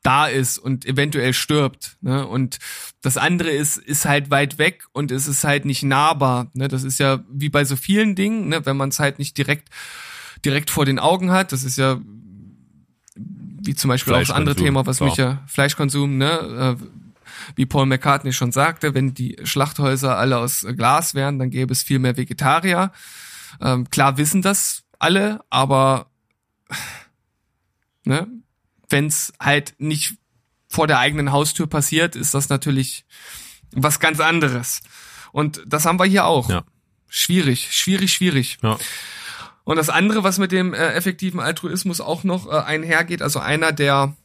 da ist und eventuell stirbt. Ne? Und das andere ist, ist halt weit weg und es ist halt nicht nahbar. Ne? Das ist ja wie bei so vielen Dingen, ne? wenn man es halt nicht direkt direkt vor den Augen hat. Das ist ja wie zum Beispiel auch das andere Thema, was klar. mich ja Fleischkonsum, ne, äh, wie Paul McCartney schon sagte, wenn die Schlachthäuser alle aus Glas wären, dann gäbe es viel mehr Vegetarier. Ähm, klar wissen das alle, aber ne, wenn es halt nicht vor der eigenen Haustür passiert, ist das natürlich was ganz anderes. Und das haben wir hier auch. Ja. Schwierig, schwierig, schwierig. Ja. Und das andere, was mit dem äh, effektiven Altruismus auch noch äh, einhergeht, also einer der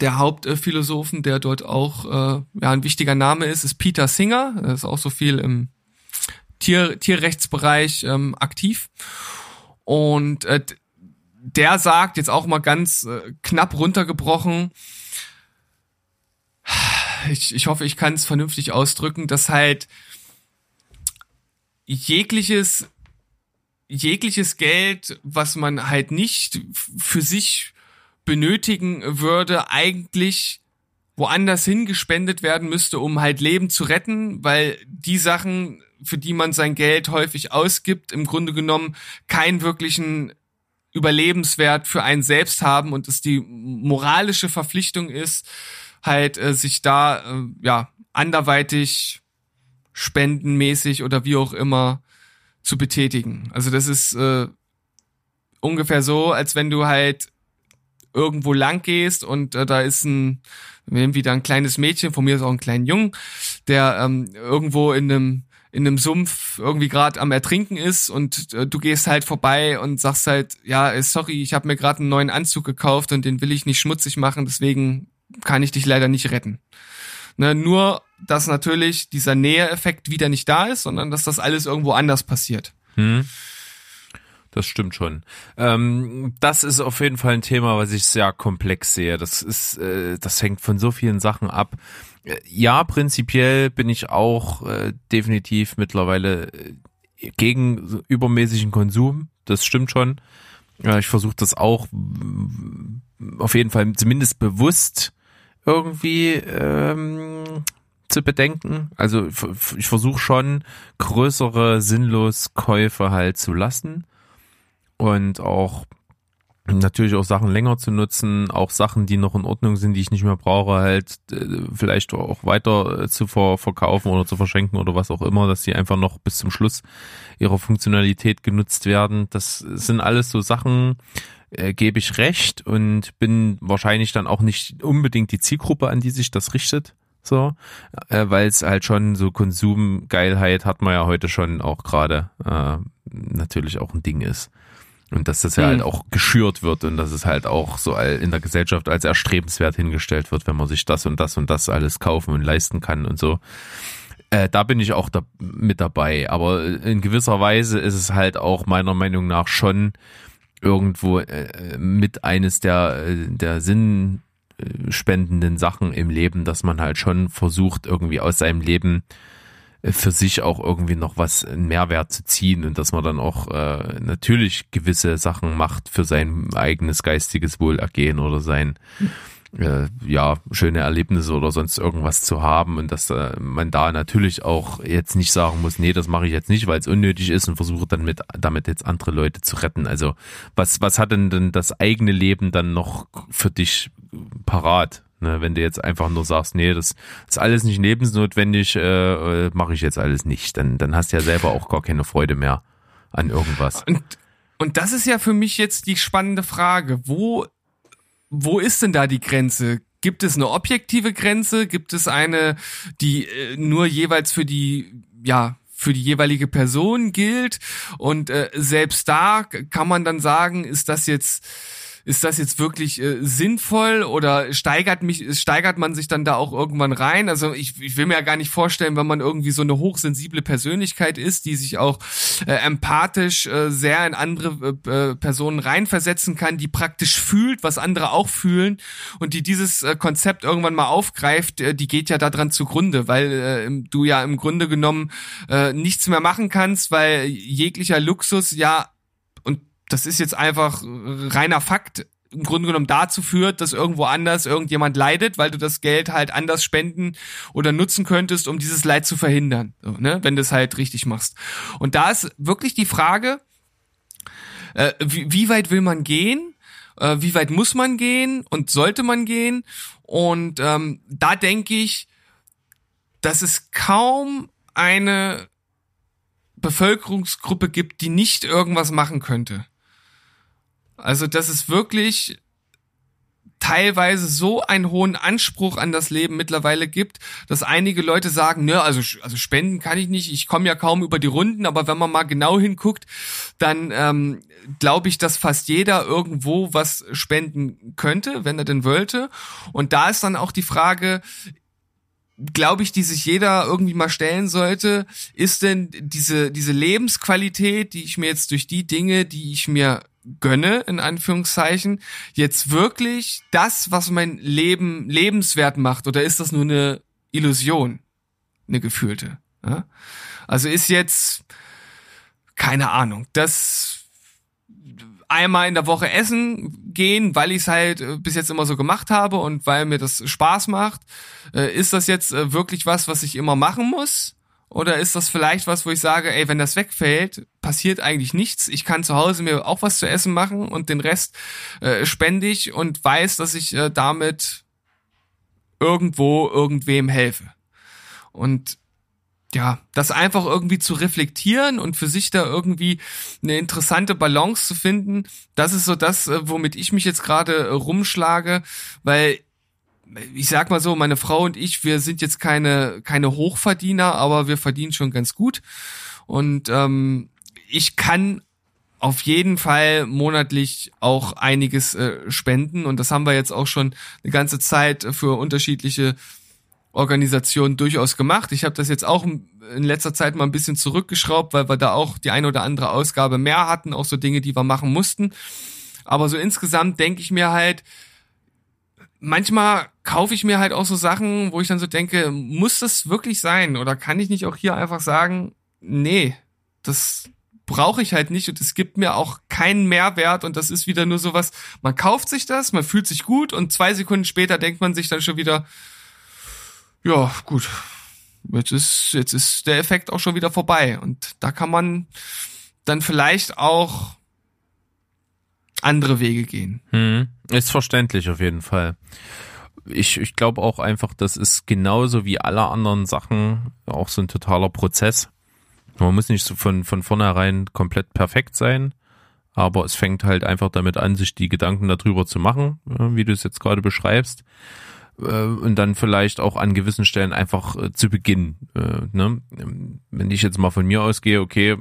der Hauptphilosophen, der dort auch äh, ja, ein wichtiger Name ist, ist Peter Singer. Er ist auch so viel im Tier, Tierrechtsbereich ähm, aktiv. Und äh, der sagt jetzt auch mal ganz äh, knapp runtergebrochen, ich, ich hoffe, ich kann es vernünftig ausdrücken, dass halt jegliches jegliches Geld, was man halt nicht für sich benötigen würde, eigentlich woanders hingespendet werden müsste, um halt Leben zu retten, weil die Sachen, für die man sein Geld häufig ausgibt, im Grunde genommen keinen wirklichen Überlebenswert für einen selbst haben und es die moralische Verpflichtung ist, halt äh, sich da äh, ja anderweitig spendenmäßig oder wie auch immer zu betätigen. Also das ist äh, ungefähr so, als wenn du halt irgendwo lang gehst und äh, da ist ein wieder ein kleines Mädchen, von mir ist auch ein kleiner Jung, der ähm, irgendwo in einem in einem Sumpf irgendwie gerade am Ertrinken ist und äh, du gehst halt vorbei und sagst halt, ja, äh, sorry, ich habe mir gerade einen neuen Anzug gekauft und den will ich nicht schmutzig machen, deswegen kann ich dich leider nicht retten. Ne, nur, dass natürlich dieser Näheeffekt wieder nicht da ist, sondern dass das alles irgendwo anders passiert. Hm. Das stimmt schon. Ähm, das ist auf jeden Fall ein Thema, was ich sehr komplex sehe. Das ist, äh, das hängt von so vielen Sachen ab. Äh, ja, prinzipiell bin ich auch äh, definitiv mittlerweile äh, gegen übermäßigen Konsum. Das stimmt schon. Ja, ich versuche das auch auf jeden Fall zumindest bewusst irgendwie ähm, zu bedenken. Also ich versuche schon größere sinnlos Käufe halt zu lassen und auch natürlich auch Sachen länger zu nutzen, auch Sachen, die noch in Ordnung sind, die ich nicht mehr brauche, halt äh, vielleicht auch weiter äh, zu ver verkaufen oder zu verschenken oder was auch immer, dass die einfach noch bis zum Schluss ihrer Funktionalität genutzt werden. Das sind alles so Sachen, äh, gebe ich recht und bin wahrscheinlich dann auch nicht unbedingt die Zielgruppe, an die sich das richtet. So, äh, weil es halt schon so Konsumgeilheit hat man ja heute schon auch gerade äh, natürlich auch ein Ding ist. Und dass das ja halt mhm. halt auch geschürt wird und dass es halt auch so in der Gesellschaft als erstrebenswert hingestellt wird, wenn man sich das und das und das alles kaufen und leisten kann und so. Äh, da bin ich auch da, mit dabei. Aber in gewisser Weise ist es halt auch meiner Meinung nach schon irgendwo äh, mit eines der, äh, der sinnspendenden Sachen im Leben, dass man halt schon versucht, irgendwie aus seinem Leben äh, für sich auch irgendwie noch was einen Mehrwert zu ziehen und dass man dann auch äh, natürlich gewisse Sachen macht für sein eigenes geistiges Wohlergehen oder sein äh, ja, schöne Erlebnisse oder sonst irgendwas zu haben und dass äh, man da natürlich auch jetzt nicht sagen muss, nee, das mache ich jetzt nicht, weil es unnötig ist und versuche dann mit, damit jetzt andere Leute zu retten. Also was, was hat denn denn das eigene Leben dann noch für dich parat? Ne, wenn du jetzt einfach nur sagst, nee, das ist alles nicht lebensnotwendig, äh, äh, mache ich jetzt alles nicht, dann, dann hast du ja selber auch gar keine Freude mehr an irgendwas. Und, und das ist ja für mich jetzt die spannende Frage. Wo wo ist denn da die Grenze? Gibt es eine objektive Grenze? Gibt es eine, die äh, nur jeweils für die, ja, für die jeweilige Person gilt? Und äh, selbst da kann man dann sagen, ist das jetzt ist das jetzt wirklich äh, sinnvoll oder steigert mich, steigert man sich dann da auch irgendwann rein? Also ich, ich will mir ja gar nicht vorstellen, wenn man irgendwie so eine hochsensible Persönlichkeit ist, die sich auch äh, empathisch äh, sehr in andere äh, äh Personen reinversetzen kann, die praktisch fühlt, was andere auch fühlen und die dieses äh, Konzept irgendwann mal aufgreift, äh, die geht ja daran zugrunde, weil äh, du ja im Grunde genommen äh, nichts mehr machen kannst, weil jeglicher Luxus ja das ist jetzt einfach reiner Fakt im Grunde genommen dazu führt, dass irgendwo anders irgendjemand leidet, weil du das Geld halt anders spenden oder nutzen könntest, um dieses Leid zu verhindern, so, ne? wenn du es halt richtig machst. Und da ist wirklich die Frage, äh, wie, wie weit will man gehen? Äh, wie weit muss man gehen und sollte man gehen? Und ähm, da denke ich, dass es kaum eine Bevölkerungsgruppe gibt, die nicht irgendwas machen könnte. Also, dass es wirklich teilweise so einen hohen Anspruch an das Leben mittlerweile gibt, dass einige Leute sagen, ne, also also spenden kann ich nicht, ich komme ja kaum über die Runden, aber wenn man mal genau hinguckt, dann ähm, glaube ich, dass fast jeder irgendwo was spenden könnte, wenn er denn wollte. Und da ist dann auch die Frage, glaube ich, die sich jeder irgendwie mal stellen sollte, ist denn diese diese Lebensqualität, die ich mir jetzt durch die Dinge, die ich mir gönne, in Anführungszeichen, jetzt wirklich das, was mein Leben lebenswert macht, oder ist das nur eine Illusion, eine gefühlte? Ja? Also ist jetzt, keine Ahnung, das einmal in der Woche essen gehen, weil ich es halt äh, bis jetzt immer so gemacht habe und weil mir das Spaß macht, äh, ist das jetzt äh, wirklich was, was ich immer machen muss? Oder ist das vielleicht was, wo ich sage, ey, wenn das wegfällt, passiert eigentlich nichts. Ich kann zu Hause mir auch was zu essen machen und den Rest äh, spende ich und weiß, dass ich äh, damit irgendwo irgendwem helfe. Und ja, das einfach irgendwie zu reflektieren und für sich da irgendwie eine interessante Balance zu finden, das ist so das, äh, womit ich mich jetzt gerade äh, rumschlage, weil ich sag mal so, meine Frau und ich, wir sind jetzt keine, keine Hochverdiener, aber wir verdienen schon ganz gut. Und ähm, ich kann auf jeden Fall monatlich auch einiges äh, spenden. Und das haben wir jetzt auch schon eine ganze Zeit für unterschiedliche Organisationen durchaus gemacht. Ich habe das jetzt auch in letzter Zeit mal ein bisschen zurückgeschraubt, weil wir da auch die eine oder andere Ausgabe mehr hatten, auch so Dinge, die wir machen mussten. Aber so insgesamt denke ich mir halt, manchmal kaufe ich mir halt auch so Sachen, wo ich dann so denke, muss das wirklich sein? Oder kann ich nicht auch hier einfach sagen, nee, das brauche ich halt nicht und es gibt mir auch keinen Mehrwert und das ist wieder nur sowas, man kauft sich das, man fühlt sich gut und zwei Sekunden später denkt man sich dann schon wieder, ja, gut, jetzt ist, jetzt ist der Effekt auch schon wieder vorbei und da kann man dann vielleicht auch andere Wege gehen. Hm, ist verständlich auf jeden Fall. Ich, ich glaube auch einfach, das ist genauso wie alle anderen Sachen auch so ein totaler Prozess. Man muss nicht so von, von vornherein komplett perfekt sein, aber es fängt halt einfach damit an, sich die Gedanken darüber zu machen, wie du es jetzt gerade beschreibst. Äh, und dann vielleicht auch an gewissen Stellen einfach äh, zu beginnen. Äh, ne? Wenn ich jetzt mal von mir ausgehe, okay,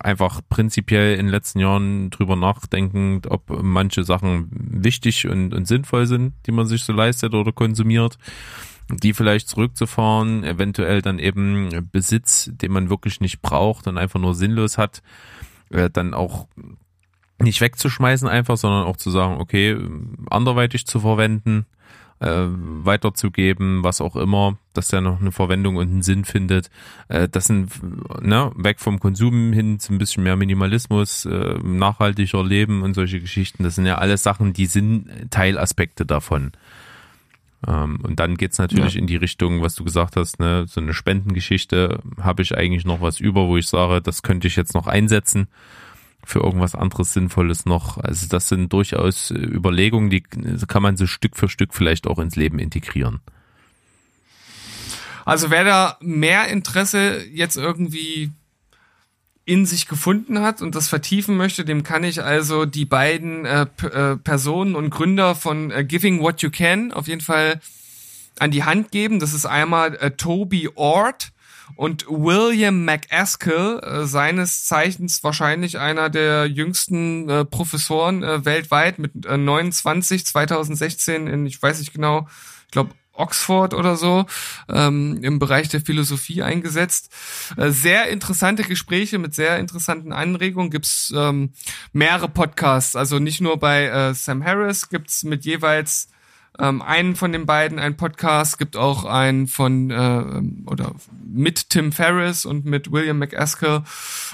einfach prinzipiell in den letzten Jahren drüber nachdenken, ob manche Sachen wichtig und, und sinnvoll sind, die man sich so leistet oder konsumiert. die vielleicht zurückzufahren, eventuell dann eben Besitz, den man wirklich nicht braucht und einfach nur sinnlos hat, äh, dann auch nicht wegzuschmeißen einfach, sondern auch zu sagen, okay, anderweitig zu verwenden, äh, weiterzugeben, was auch immer, dass der noch eine Verwendung und einen Sinn findet. Äh, das sind ne, weg vom Konsum hin zu ein bisschen mehr Minimalismus, äh, nachhaltiger Leben und solche Geschichten. Das sind ja alles Sachen, die sind Teilaspekte davon. Ähm, und dann geht's natürlich ja. in die Richtung, was du gesagt hast, ne, so eine Spendengeschichte habe ich eigentlich noch was über, wo ich sage, das könnte ich jetzt noch einsetzen für irgendwas anderes Sinnvolles noch. Also das sind durchaus Überlegungen, die kann man so Stück für Stück vielleicht auch ins Leben integrieren. Also wer da mehr Interesse jetzt irgendwie in sich gefunden hat und das vertiefen möchte, dem kann ich also die beiden äh, äh, Personen und Gründer von äh, Giving What You Can auf jeden Fall an die Hand geben. Das ist einmal äh, Toby Ord und William McAskill, äh, seines Zeichens wahrscheinlich einer der jüngsten äh, Professoren äh, weltweit mit äh, 29, 2016 in, ich weiß nicht genau, ich glaube Oxford oder so ähm, im Bereich der Philosophie eingesetzt. Äh, sehr interessante Gespräche mit sehr interessanten Anregungen. Gibt's ähm, mehrere Podcasts, also nicht nur bei äh, Sam Harris, gibt's mit jeweils ähm, einen von den beiden ein Podcast, gibt auch einen von äh, oder mit Tim Ferriss und mit William McAskill.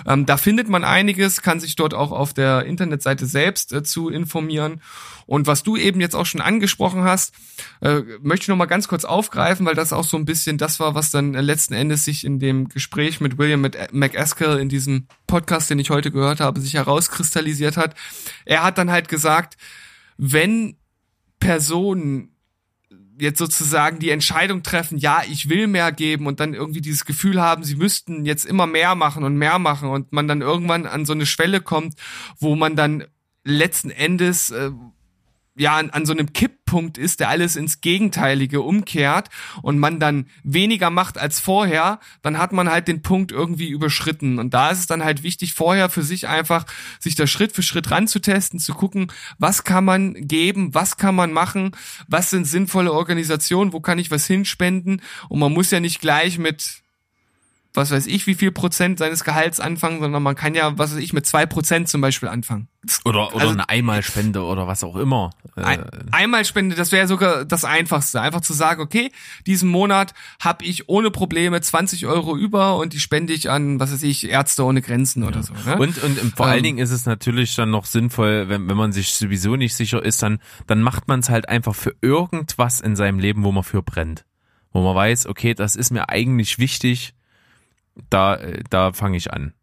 Ähm, da findet man einiges, kann sich dort auch auf der Internetseite selbst äh, zu informieren. Und was du eben jetzt auch schon angesprochen hast, äh, möchte ich noch mal ganz kurz aufgreifen, weil das auch so ein bisschen das war, was dann letzten Endes sich in dem Gespräch mit William McAskill in diesem Podcast, den ich heute gehört habe, sich herauskristallisiert hat. Er hat dann halt gesagt, wenn Personen jetzt sozusagen die Entscheidung treffen, ja, ich will mehr geben und dann irgendwie dieses Gefühl haben, sie müssten jetzt immer mehr machen und mehr machen und man dann irgendwann an so eine Schwelle kommt, wo man dann letzten Endes äh, ja an, an so einem Kipppunkt ist, der alles ins Gegenteilige umkehrt und man dann weniger macht als vorher, dann hat man halt den Punkt irgendwie überschritten. Und da ist es dann halt wichtig, vorher für sich einfach sich da Schritt für Schritt ranzutesten, zu gucken, was kann man geben, was kann man machen, was sind sinnvolle Organisationen, wo kann ich was hinspenden. Und man muss ja nicht gleich mit was weiß ich, wie viel Prozent seines Gehalts anfangen, sondern man kann ja, was weiß ich, mit zwei Prozent zum Beispiel anfangen. Oder, oder also, eine Einmalspende oder was auch immer. Ein, äh, Einmalspende, das wäre sogar das Einfachste. Einfach zu sagen, okay, diesen Monat habe ich ohne Probleme 20 Euro über und die spende ich an, was weiß ich, Ärzte ohne Grenzen ja. oder so. Ne? Und, und vor ähm, allen Dingen ist es natürlich dann noch sinnvoll, wenn, wenn man sich sowieso nicht sicher ist, dann, dann macht man es halt einfach für irgendwas in seinem Leben, wo man für brennt. Wo man weiß, okay, das ist mir eigentlich wichtig, da, da fange ich an.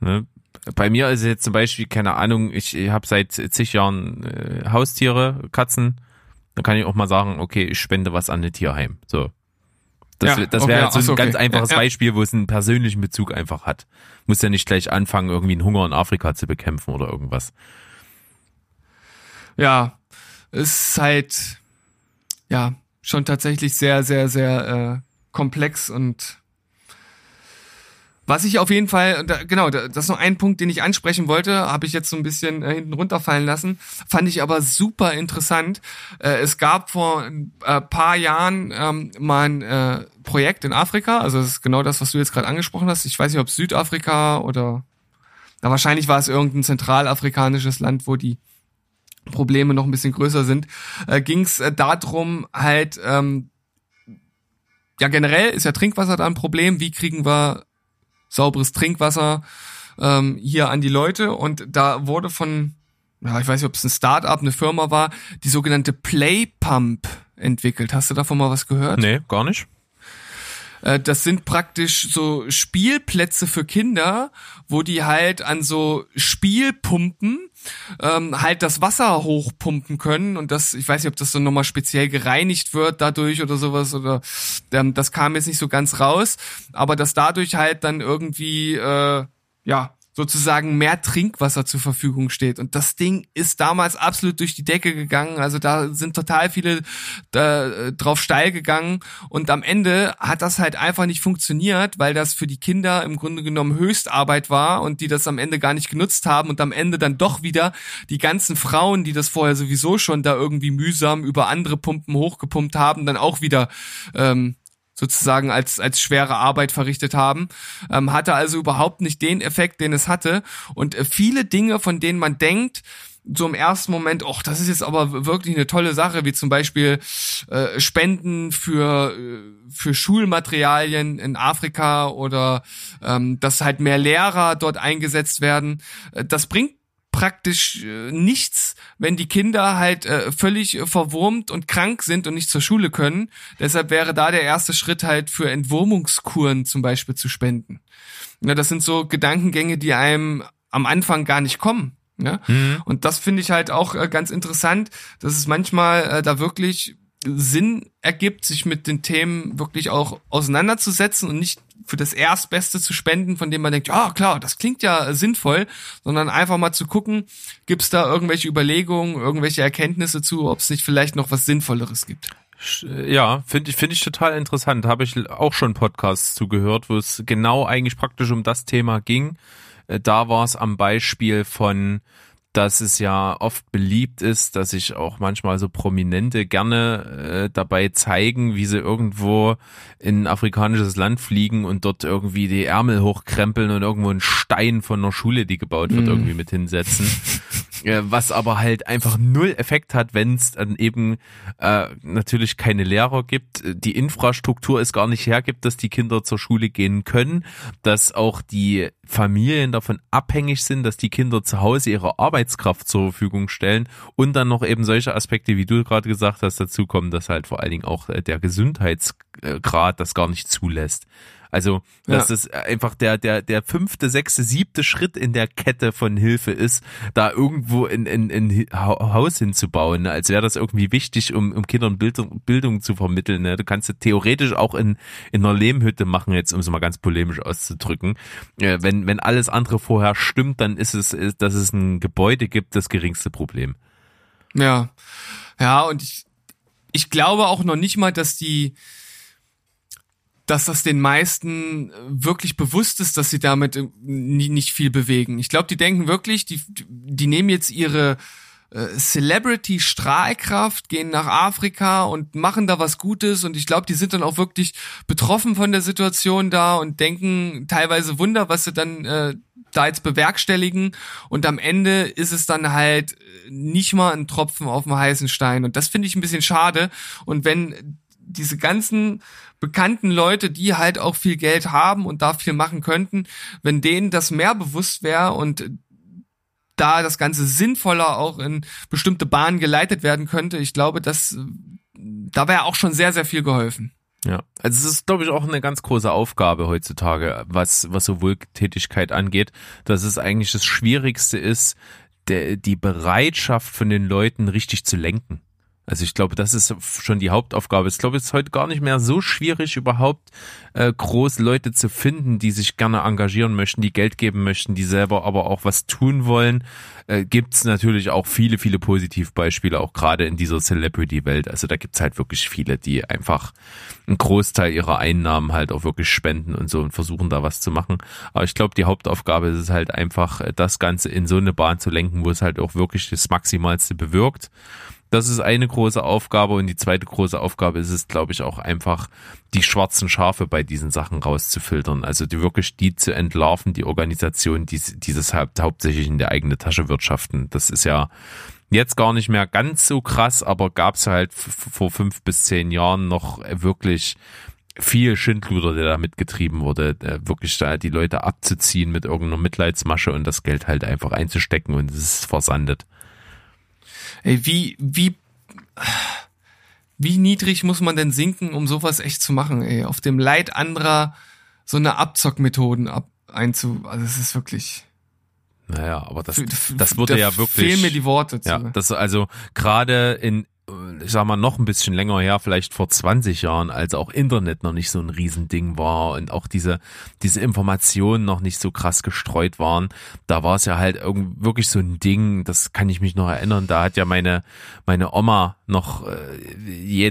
Ne? Bei mir ist jetzt zum Beispiel, keine Ahnung, ich, habe seit zig Jahren äh, Haustiere, Katzen. Da kann ich auch mal sagen, okay, ich spende was an ein Tierheim. So. Das, ja, das wäre okay, halt so ein okay. ganz einfaches ja, ja. Beispiel, wo es einen persönlichen Bezug einfach hat. Muss ja nicht gleich anfangen, irgendwie einen Hunger in Afrika zu bekämpfen oder irgendwas. Ja, es ist halt, ja, schon tatsächlich sehr, sehr, sehr äh, komplex und was ich auf jeden Fall, genau, das ist noch ein Punkt, den ich ansprechen wollte, habe ich jetzt so ein bisschen äh, hinten runterfallen lassen, fand ich aber super interessant. Äh, es gab vor ein äh, paar Jahren ähm, mal ein äh, Projekt in Afrika, also das ist genau das, was du jetzt gerade angesprochen hast. Ich weiß nicht, ob Südafrika oder na, wahrscheinlich war es irgendein zentralafrikanisches Land, wo die Probleme noch ein bisschen größer sind. Äh, Ging es äh, darum, halt ähm, ja, generell ist ja Trinkwasser da ein Problem. Wie kriegen wir sauberes Trinkwasser ähm, hier an die Leute. Und da wurde von, ja, ich weiß nicht, ob es ein Start-up, eine Firma war, die sogenannte Play Pump entwickelt. Hast du davon mal was gehört? Nee, gar nicht. Äh, das sind praktisch so Spielplätze für Kinder, wo die halt an so Spielpumpen ähm, halt das Wasser hochpumpen können und das, ich weiß nicht, ob das so nochmal speziell gereinigt wird dadurch oder sowas oder ähm, das kam jetzt nicht so ganz raus, aber dass dadurch halt dann irgendwie äh, ja sozusagen mehr Trinkwasser zur Verfügung steht. Und das Ding ist damals absolut durch die Decke gegangen. Also da sind total viele äh, drauf steil gegangen. Und am Ende hat das halt einfach nicht funktioniert, weil das für die Kinder im Grunde genommen Höchstarbeit war und die das am Ende gar nicht genutzt haben und am Ende dann doch wieder die ganzen Frauen, die das vorher sowieso schon da irgendwie mühsam über andere Pumpen hochgepumpt haben, dann auch wieder ähm, sozusagen als, als schwere Arbeit verrichtet haben, ähm, hatte also überhaupt nicht den Effekt, den es hatte. Und äh, viele Dinge, von denen man denkt, so im ersten Moment, ach, das ist jetzt aber wirklich eine tolle Sache, wie zum Beispiel äh, Spenden für, äh, für Schulmaterialien in Afrika oder ähm, dass halt mehr Lehrer dort eingesetzt werden. Äh, das bringt praktisch äh, nichts, wenn die Kinder halt äh, völlig verwurmt und krank sind und nicht zur Schule können. Deshalb wäre da der erste Schritt halt für Entwurmungskuren zum Beispiel zu spenden. Ja, das sind so Gedankengänge, die einem am Anfang gar nicht kommen. Ja? Mhm. Und das finde ich halt auch äh, ganz interessant, dass es manchmal äh, da wirklich Sinn ergibt, sich mit den Themen wirklich auch auseinanderzusetzen und nicht für das Erstbeste zu spenden, von dem man denkt, ja klar, das klingt ja sinnvoll, sondern einfach mal zu gucken, gibt es da irgendwelche Überlegungen, irgendwelche Erkenntnisse zu, ob es nicht vielleicht noch was Sinnvolleres gibt. Ja, finde ich, finde ich total interessant. Habe ich auch schon Podcasts zugehört, wo es genau eigentlich praktisch um das Thema ging. Äh, da war es am Beispiel von dass es ja oft beliebt ist, dass sich auch manchmal so Prominente gerne äh, dabei zeigen, wie sie irgendwo in ein afrikanisches Land fliegen und dort irgendwie die Ärmel hochkrempeln und irgendwo einen Stein von einer Schule, die gebaut wird, mhm. irgendwie mit hinsetzen. äh, was aber halt einfach null Effekt hat, wenn es dann eben äh, natürlich keine Lehrer gibt, die Infrastruktur es gar nicht hergibt, dass die Kinder zur Schule gehen können, dass auch die Familien davon abhängig sind, dass die Kinder zu Hause ihre Arbeitskraft zur Verfügung stellen und dann noch eben solche Aspekte, wie du gerade gesagt hast, dazu kommen, dass halt vor allen Dingen auch äh, der Gesundheitsgrad das gar nicht zulässt. Also, dass ja. es einfach der, der, der fünfte, sechste, siebte Schritt in der Kette von Hilfe ist, da irgendwo in, in, in Haus hinzubauen, ne? als wäre das irgendwie wichtig, um, um Kindern Bildung, Bildung zu vermitteln. Ne? Du kannst es theoretisch auch in, in einer Lehmhütte machen, jetzt um es mal ganz polemisch auszudrücken. Äh, wenn, wenn alles andere vorher stimmt, dann ist es, ist, dass es ein Gebäude gibt, das geringste Problem. Ja. Ja, und ich, ich glaube auch noch nicht mal, dass die, dass das den meisten wirklich bewusst ist, dass sie damit nicht viel bewegen. Ich glaube, die denken wirklich, die, die nehmen jetzt ihre äh, Celebrity-Strahlkraft, gehen nach Afrika und machen da was Gutes. Und ich glaube, die sind dann auch wirklich betroffen von der Situation da und denken teilweise Wunder, was sie dann äh, da jetzt bewerkstelligen. Und am Ende ist es dann halt nicht mal ein Tropfen auf dem heißen Stein. Und das finde ich ein bisschen schade. Und wenn diese ganzen bekannten Leute, die halt auch viel Geld haben und da viel machen könnten, wenn denen das mehr bewusst wäre und da das Ganze sinnvoller auch in bestimmte Bahnen geleitet werden könnte, ich glaube, dass da wäre auch schon sehr, sehr viel geholfen. Ja, also es ist, glaube ich, auch eine ganz große Aufgabe heutzutage, was, was so Wohltätigkeit angeht, dass es eigentlich das Schwierigste ist, der, die Bereitschaft von den Leuten richtig zu lenken. Also ich glaube, das ist schon die Hauptaufgabe. Ich glaube, es ist heute gar nicht mehr so schwierig, überhaupt äh, groß Leute zu finden, die sich gerne engagieren möchten, die Geld geben möchten, die selber aber auch was tun wollen. Äh, gibt's natürlich auch viele, viele Positivbeispiele, auch gerade in dieser Celebrity-Welt. Also da gibt's halt wirklich viele, die einfach einen Großteil ihrer Einnahmen halt auch wirklich spenden und so und versuchen da was zu machen. Aber ich glaube, die Hauptaufgabe ist es halt einfach, das Ganze in so eine Bahn zu lenken, wo es halt auch wirklich das Maximalste bewirkt. Das ist eine große Aufgabe und die zweite große Aufgabe ist es, glaube ich, auch einfach die schwarzen Schafe bei diesen Sachen rauszufiltern. Also die wirklich die zu entlarven, die Organisation, die, die das halt hauptsächlich in der eigene Tasche wirtschaften. Das ist ja jetzt gar nicht mehr ganz so krass, aber gab es halt vor fünf bis zehn Jahren noch wirklich viel Schindluder, der da mitgetrieben wurde, wirklich da die Leute abzuziehen mit irgendeiner Mitleidsmasche und das Geld halt einfach einzustecken und es ist versandet. Ey, wie, wie, wie niedrig muss man denn sinken, um sowas echt zu machen, ey? Auf dem Leid anderer so eine Abzockmethoden ab, einzu, also es ist wirklich. Naja, aber das, das wurde ja wirklich. Fehlen mir die Worte. Zu. Ja, das also gerade in ich sag mal, noch ein bisschen länger her, vielleicht vor 20 Jahren, als auch Internet noch nicht so ein Riesending war und auch diese, diese Informationen noch nicht so krass gestreut waren, da war es ja halt irgendwie wirklich so ein Ding, das kann ich mich noch erinnern, da hat ja meine, meine Oma noch äh,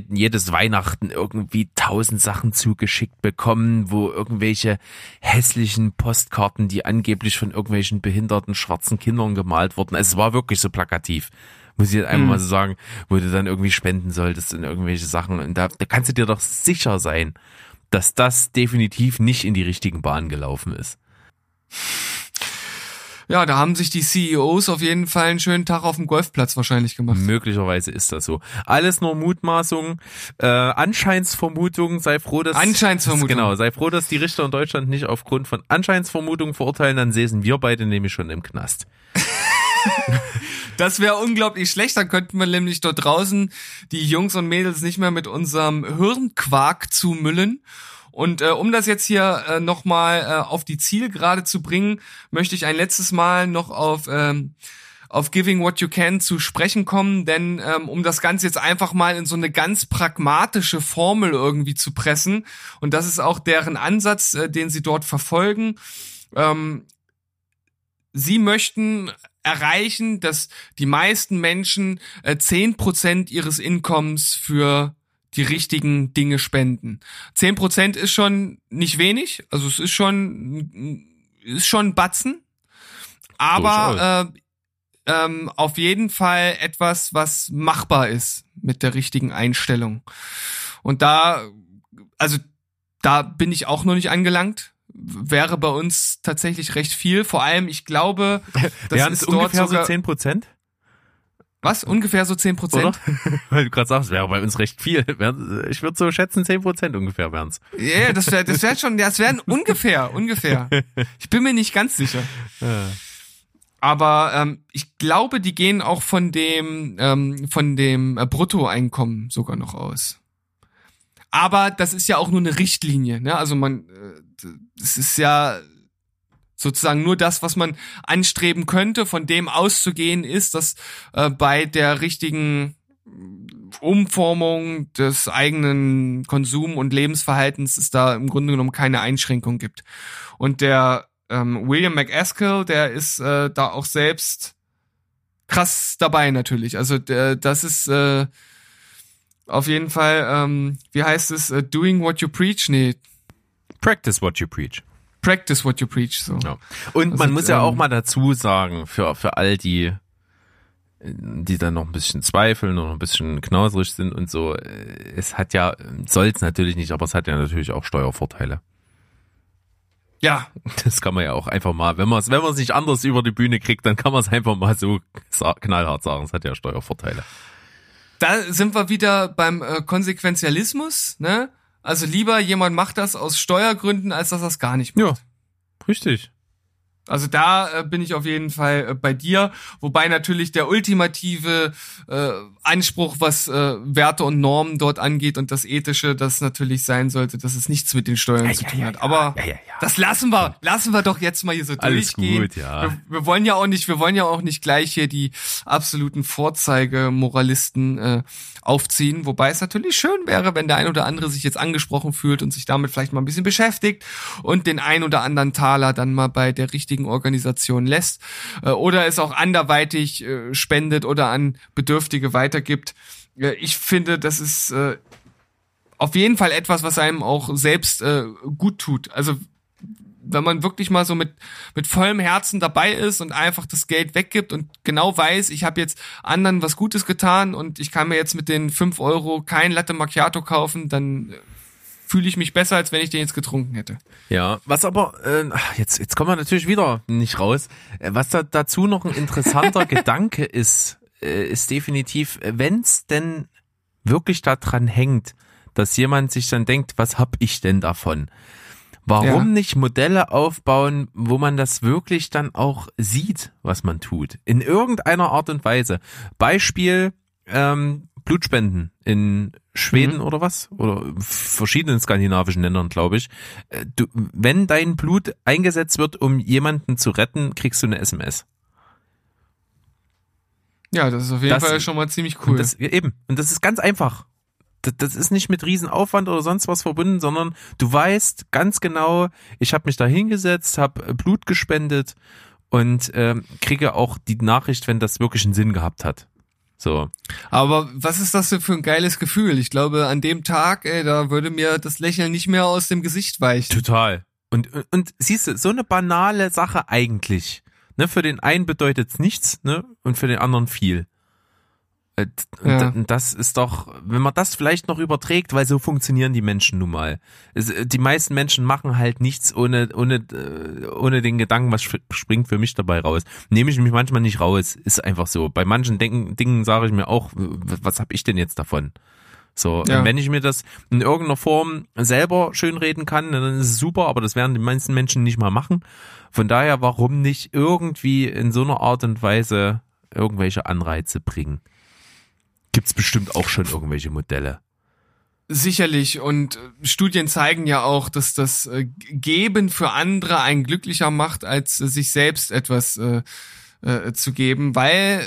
jedes Weihnachten irgendwie tausend Sachen zugeschickt bekommen, wo irgendwelche hässlichen Postkarten, die angeblich von irgendwelchen behinderten schwarzen Kindern gemalt wurden, es war wirklich so plakativ muss ich jetzt einfach mhm. mal so sagen, wo du dann irgendwie spenden solltest in irgendwelche Sachen. Und da, da kannst du dir doch sicher sein, dass das definitiv nicht in die richtigen Bahnen gelaufen ist. Ja, da haben sich die CEOs auf jeden Fall einen schönen Tag auf dem Golfplatz wahrscheinlich gemacht. Möglicherweise ist das so. Alles nur Mutmaßungen, äh, Anscheinsvermutungen, sei froh, dass... Anscheinsvermutungen. Genau, sei froh, dass die Richter in Deutschland nicht aufgrund von Anscheinsvermutungen verurteilen, dann säßen wir beide nämlich schon im Knast. Das wäre unglaublich schlecht. Dann könnten wir nämlich dort draußen die Jungs und Mädels nicht mehr mit unserem Hirnquark zumüllen. Und äh, um das jetzt hier äh, nochmal äh, auf die Zielgerade zu bringen, möchte ich ein letztes Mal noch auf, ähm, auf Giving What You Can zu sprechen kommen, denn ähm, um das Ganze jetzt einfach mal in so eine ganz pragmatische Formel irgendwie zu pressen, und das ist auch deren Ansatz, äh, den sie dort verfolgen, ähm, sie möchten erreichen, dass die meisten Menschen äh, zehn Prozent ihres Inkommens für die richtigen Dinge spenden. Zehn Prozent ist schon nicht wenig, also es ist schon ist schon ein Batzen, aber äh, ähm, auf jeden Fall etwas, was machbar ist mit der richtigen Einstellung. Und da, also da bin ich auch noch nicht angelangt wäre bei uns tatsächlich recht viel. Vor allem, ich glaube, das Wären ist es dort ungefähr sogar, so 10 Prozent? Was? Ungefähr so 10 Prozent? Weil du gerade sagst, wäre bei uns recht viel. Ich würde so schätzen, 10 Prozent ungefähr wären's. Ja, yeah, das wäre das wär schon, das wären ungefähr, ungefähr. Ich bin mir nicht ganz sicher. Aber ähm, ich glaube, die gehen auch von dem, ähm, von dem äh, Bruttoeinkommen sogar noch aus. Aber das ist ja auch nur eine Richtlinie. Ne? Also man, äh, das ist ja sozusagen nur das, was man anstreben könnte. Von dem auszugehen ist, dass äh, bei der richtigen Umformung des eigenen Konsum- und Lebensverhaltens es da im Grunde genommen keine Einschränkung gibt. Und der ähm, William McAskill, der ist äh, da auch selbst krass dabei natürlich. Also der, das ist äh, auf jeden Fall, ähm, wie heißt es, uh, doing what you preach? Nee. Practice what you preach. Practice what you preach, so. Ja. Und also, man muss ja ähm, auch mal dazu sagen, für, für all die, die dann noch ein bisschen zweifeln und noch ein bisschen knauserig sind und so, äh, es hat ja, soll es natürlich nicht, aber es hat ja natürlich auch Steuervorteile. Ja. Das kann man ja auch einfach mal, wenn man es wenn man es nicht anders über die Bühne kriegt, dann kann man es einfach mal so knallhart sagen, es hat ja Steuervorteile da sind wir wieder beim äh, Konsequenzialismus, ne? Also lieber jemand macht das aus Steuergründen, als dass es gar nicht macht. Ja, richtig. Also da äh, bin ich auf jeden Fall äh, bei dir, wobei natürlich der ultimative äh, Anspruch, was äh, Werte und Normen dort angeht und das ethische, das natürlich sein sollte, dass es nichts mit den Steuern ja, zu tun ja, hat. Aber ja, das lassen wir, lassen wir doch jetzt mal hier so Alles durchgehen. Gut, ja. Wir, wir, wollen ja auch nicht, wir wollen ja auch nicht gleich hier die absoluten Vorzeigemoralisten äh, aufziehen, wobei es natürlich schön wäre, wenn der ein oder andere sich jetzt angesprochen fühlt und sich damit vielleicht mal ein bisschen beschäftigt und den ein oder anderen Taler dann mal bei der richtigen Organisation lässt äh, oder es auch anderweitig äh, spendet oder an Bedürftige weitergibt. Äh, ich finde, das ist auf jeden Fall etwas, was einem auch selbst gut tut. Also wenn man wirklich mal so mit, mit vollem Herzen dabei ist und einfach das Geld weggibt und genau weiß, ich habe jetzt anderen was Gutes getan und ich kann mir jetzt mit den fünf Euro kein Latte Macchiato kaufen, dann fühle ich mich besser, als wenn ich den jetzt getrunken hätte. Ja, was aber, äh, jetzt, jetzt kommen wir natürlich wieder nicht raus. Äh, was da dazu noch ein interessanter Gedanke ist, äh, ist definitiv, wenn es denn wirklich daran hängt, dass jemand sich dann denkt, was hab ich denn davon? Warum ja. nicht Modelle aufbauen, wo man das wirklich dann auch sieht, was man tut? In irgendeiner Art und Weise. Beispiel ähm, Blutspenden in Schweden mhm. oder was? Oder verschiedenen skandinavischen Ländern, glaube ich. Äh, du, wenn dein Blut eingesetzt wird, um jemanden zu retten, kriegst du eine SMS. Ja, das ist auf jeden Das- Fall schon mal ziemlich cool. Und das, eben. Und das ist ganz einfach. Das, das ist nicht mit Riesenaufwand oder sonst was verbunden, sondern du weißt ganz genau, ich habe mich da hingesetzt, habe Blut gespendet und ähm, kriege auch die Nachricht, wenn das wirklich einen Sinn gehabt hat. So. Aber was ist das denn für ein geiles Gefühl? Ich glaube, an dem Tag, ey, da würde mir das Lächeln nicht mehr aus dem Gesicht weichen. Total. Und, und, und siehst du, so eine banale Sache eigentlich. Ne, für den einen bedeutet's nichts, ne? Und für den anderen viel. Äh, Ja. das ist doch, wenn man das vielleicht noch überträgt, weil so funktionieren die Menschen nun mal. Äh, die meisten Menschen machen halt nichts ohne, ohne, äh, ohne den Gedanken, was sp- springt für mich dabei raus. Nehme ich mich manchmal nicht raus, ist einfach so. Bei manchen Denken, Dingen sage ich mir auch, was habe ich denn jetzt davon? So, Ja. wenn ich mir das in irgendeiner Form selber schönreden kann, dann ist es super, aber das werden die meisten Menschen nicht mal machen. Von daher, warum nicht irgendwie in so einer Art und Weise irgendwelche Anreize bringen? Gibt's bestimmt auch schon irgendwelche Modelle. Sicherlich. Und äh, Studien zeigen ja auch, dass das äh, Geben für andere einen glücklicher macht, als äh, sich selbst etwas äh, zu geben, weil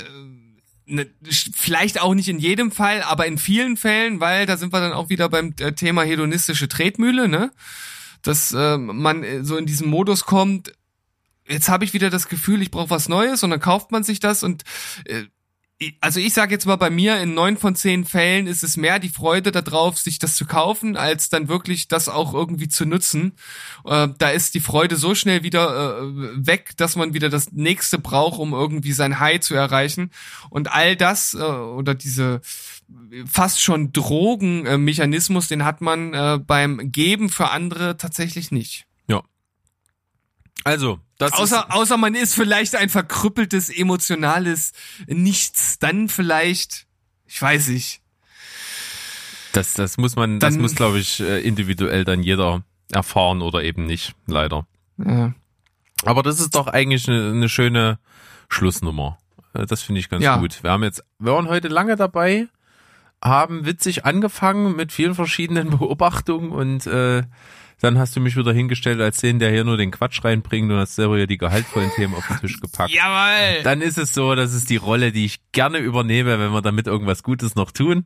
ne, vielleicht auch nicht in jedem Fall, aber in vielen Fällen, weil da sind wir dann auch wieder beim Thema hedonistische Tretmühle, ne? Dass äh, man so in diesen Modus kommt, jetzt habe ich wieder das Gefühl, ich brauche was Neues und dann kauft man sich das und äh, also ich sage jetzt mal bei mir, in neun von zehn Fällen ist es mehr die Freude darauf, sich das zu kaufen, als dann wirklich das auch irgendwie zu nutzen. Äh, da ist die Freude so schnell wieder äh, weg, dass man wieder das nächste braucht, um irgendwie sein High zu erreichen. Und all das äh, oder diese fast schon Drogenmechanismus, den hat man äh, beim Geben für andere tatsächlich nicht. Also, das ist, Außer, außer man ist vielleicht ein verkrüppeltes, emotionales Nichts. Dann vielleicht, ich weiß nicht. das, das muss man, das Dann- muss, glaube ich, äh, individuell dann jeder erfahren oder eben nicht, leider. Ja. Aber das ist doch eigentlich eine, eine schöne Schlussnummer. Äh, Das finde ich ganz Ja. gut. Wir haben jetzt, wir waren heute lange dabei, haben witzig angefangen mit vielen verschiedenen Beobachtungen und äh, dann hast du mich wieder hingestellt als den, der hier nur den Quatsch reinbringt und hast selber hier die gehaltvollen Themen auf den Tisch gepackt. Jawohl! Dann ist es so, das ist die Rolle, die ich gerne übernehme, wenn wir damit irgendwas Gutes noch tun.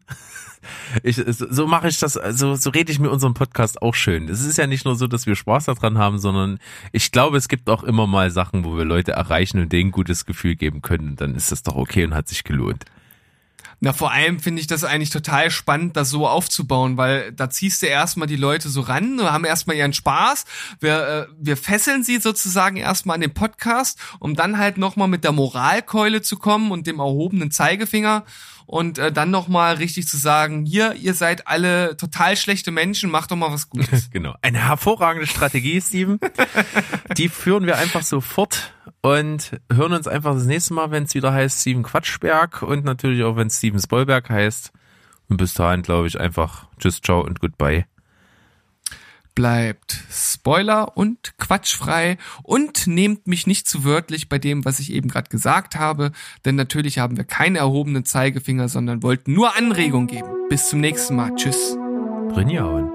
Ich, so mache ich das, so, so rede ich mir unseren Podcast auch schön. Es ist ja nicht nur so, dass wir Spaß daran haben, sondern ich glaube, es gibt auch immer mal Sachen, wo wir Leute erreichen und denen ein gutes Gefühl geben können. Dann ist das doch okay und hat sich gelohnt. Na, vor allem finde ich das eigentlich total spannend, das so aufzubauen, weil da ziehst du erstmal die Leute so ran, haben erstmal ihren Spaß, wir, äh, wir fesseln sie sozusagen erstmal an den Podcast, um dann halt nochmal mit der Moralkeule zu kommen und dem erhobenen Zeigefinger und äh, dann nochmal richtig zu sagen, hier, ihr seid alle total schlechte Menschen, macht doch mal was Gutes. Genau. Eine hervorragende Strategie, Steven. Die führen wir einfach so fort und hören uns einfach das nächste Mal, wenn es wieder heißt Steven Quatschberg und natürlich auch, wenn es Steven Spoilberg heißt. Und bis dahin, glaube ich, einfach Tschüss, ciao und goodbye. Bleibt Spoiler und quatschfrei und nehmt mich nicht zu wörtlich bei dem, was ich eben gerade gesagt habe, denn natürlich haben wir keinen erhobenen Zeigefinger, sondern wollten nur Anregung geben. Bis zum nächsten Mal. Tschüss. Rinjauen.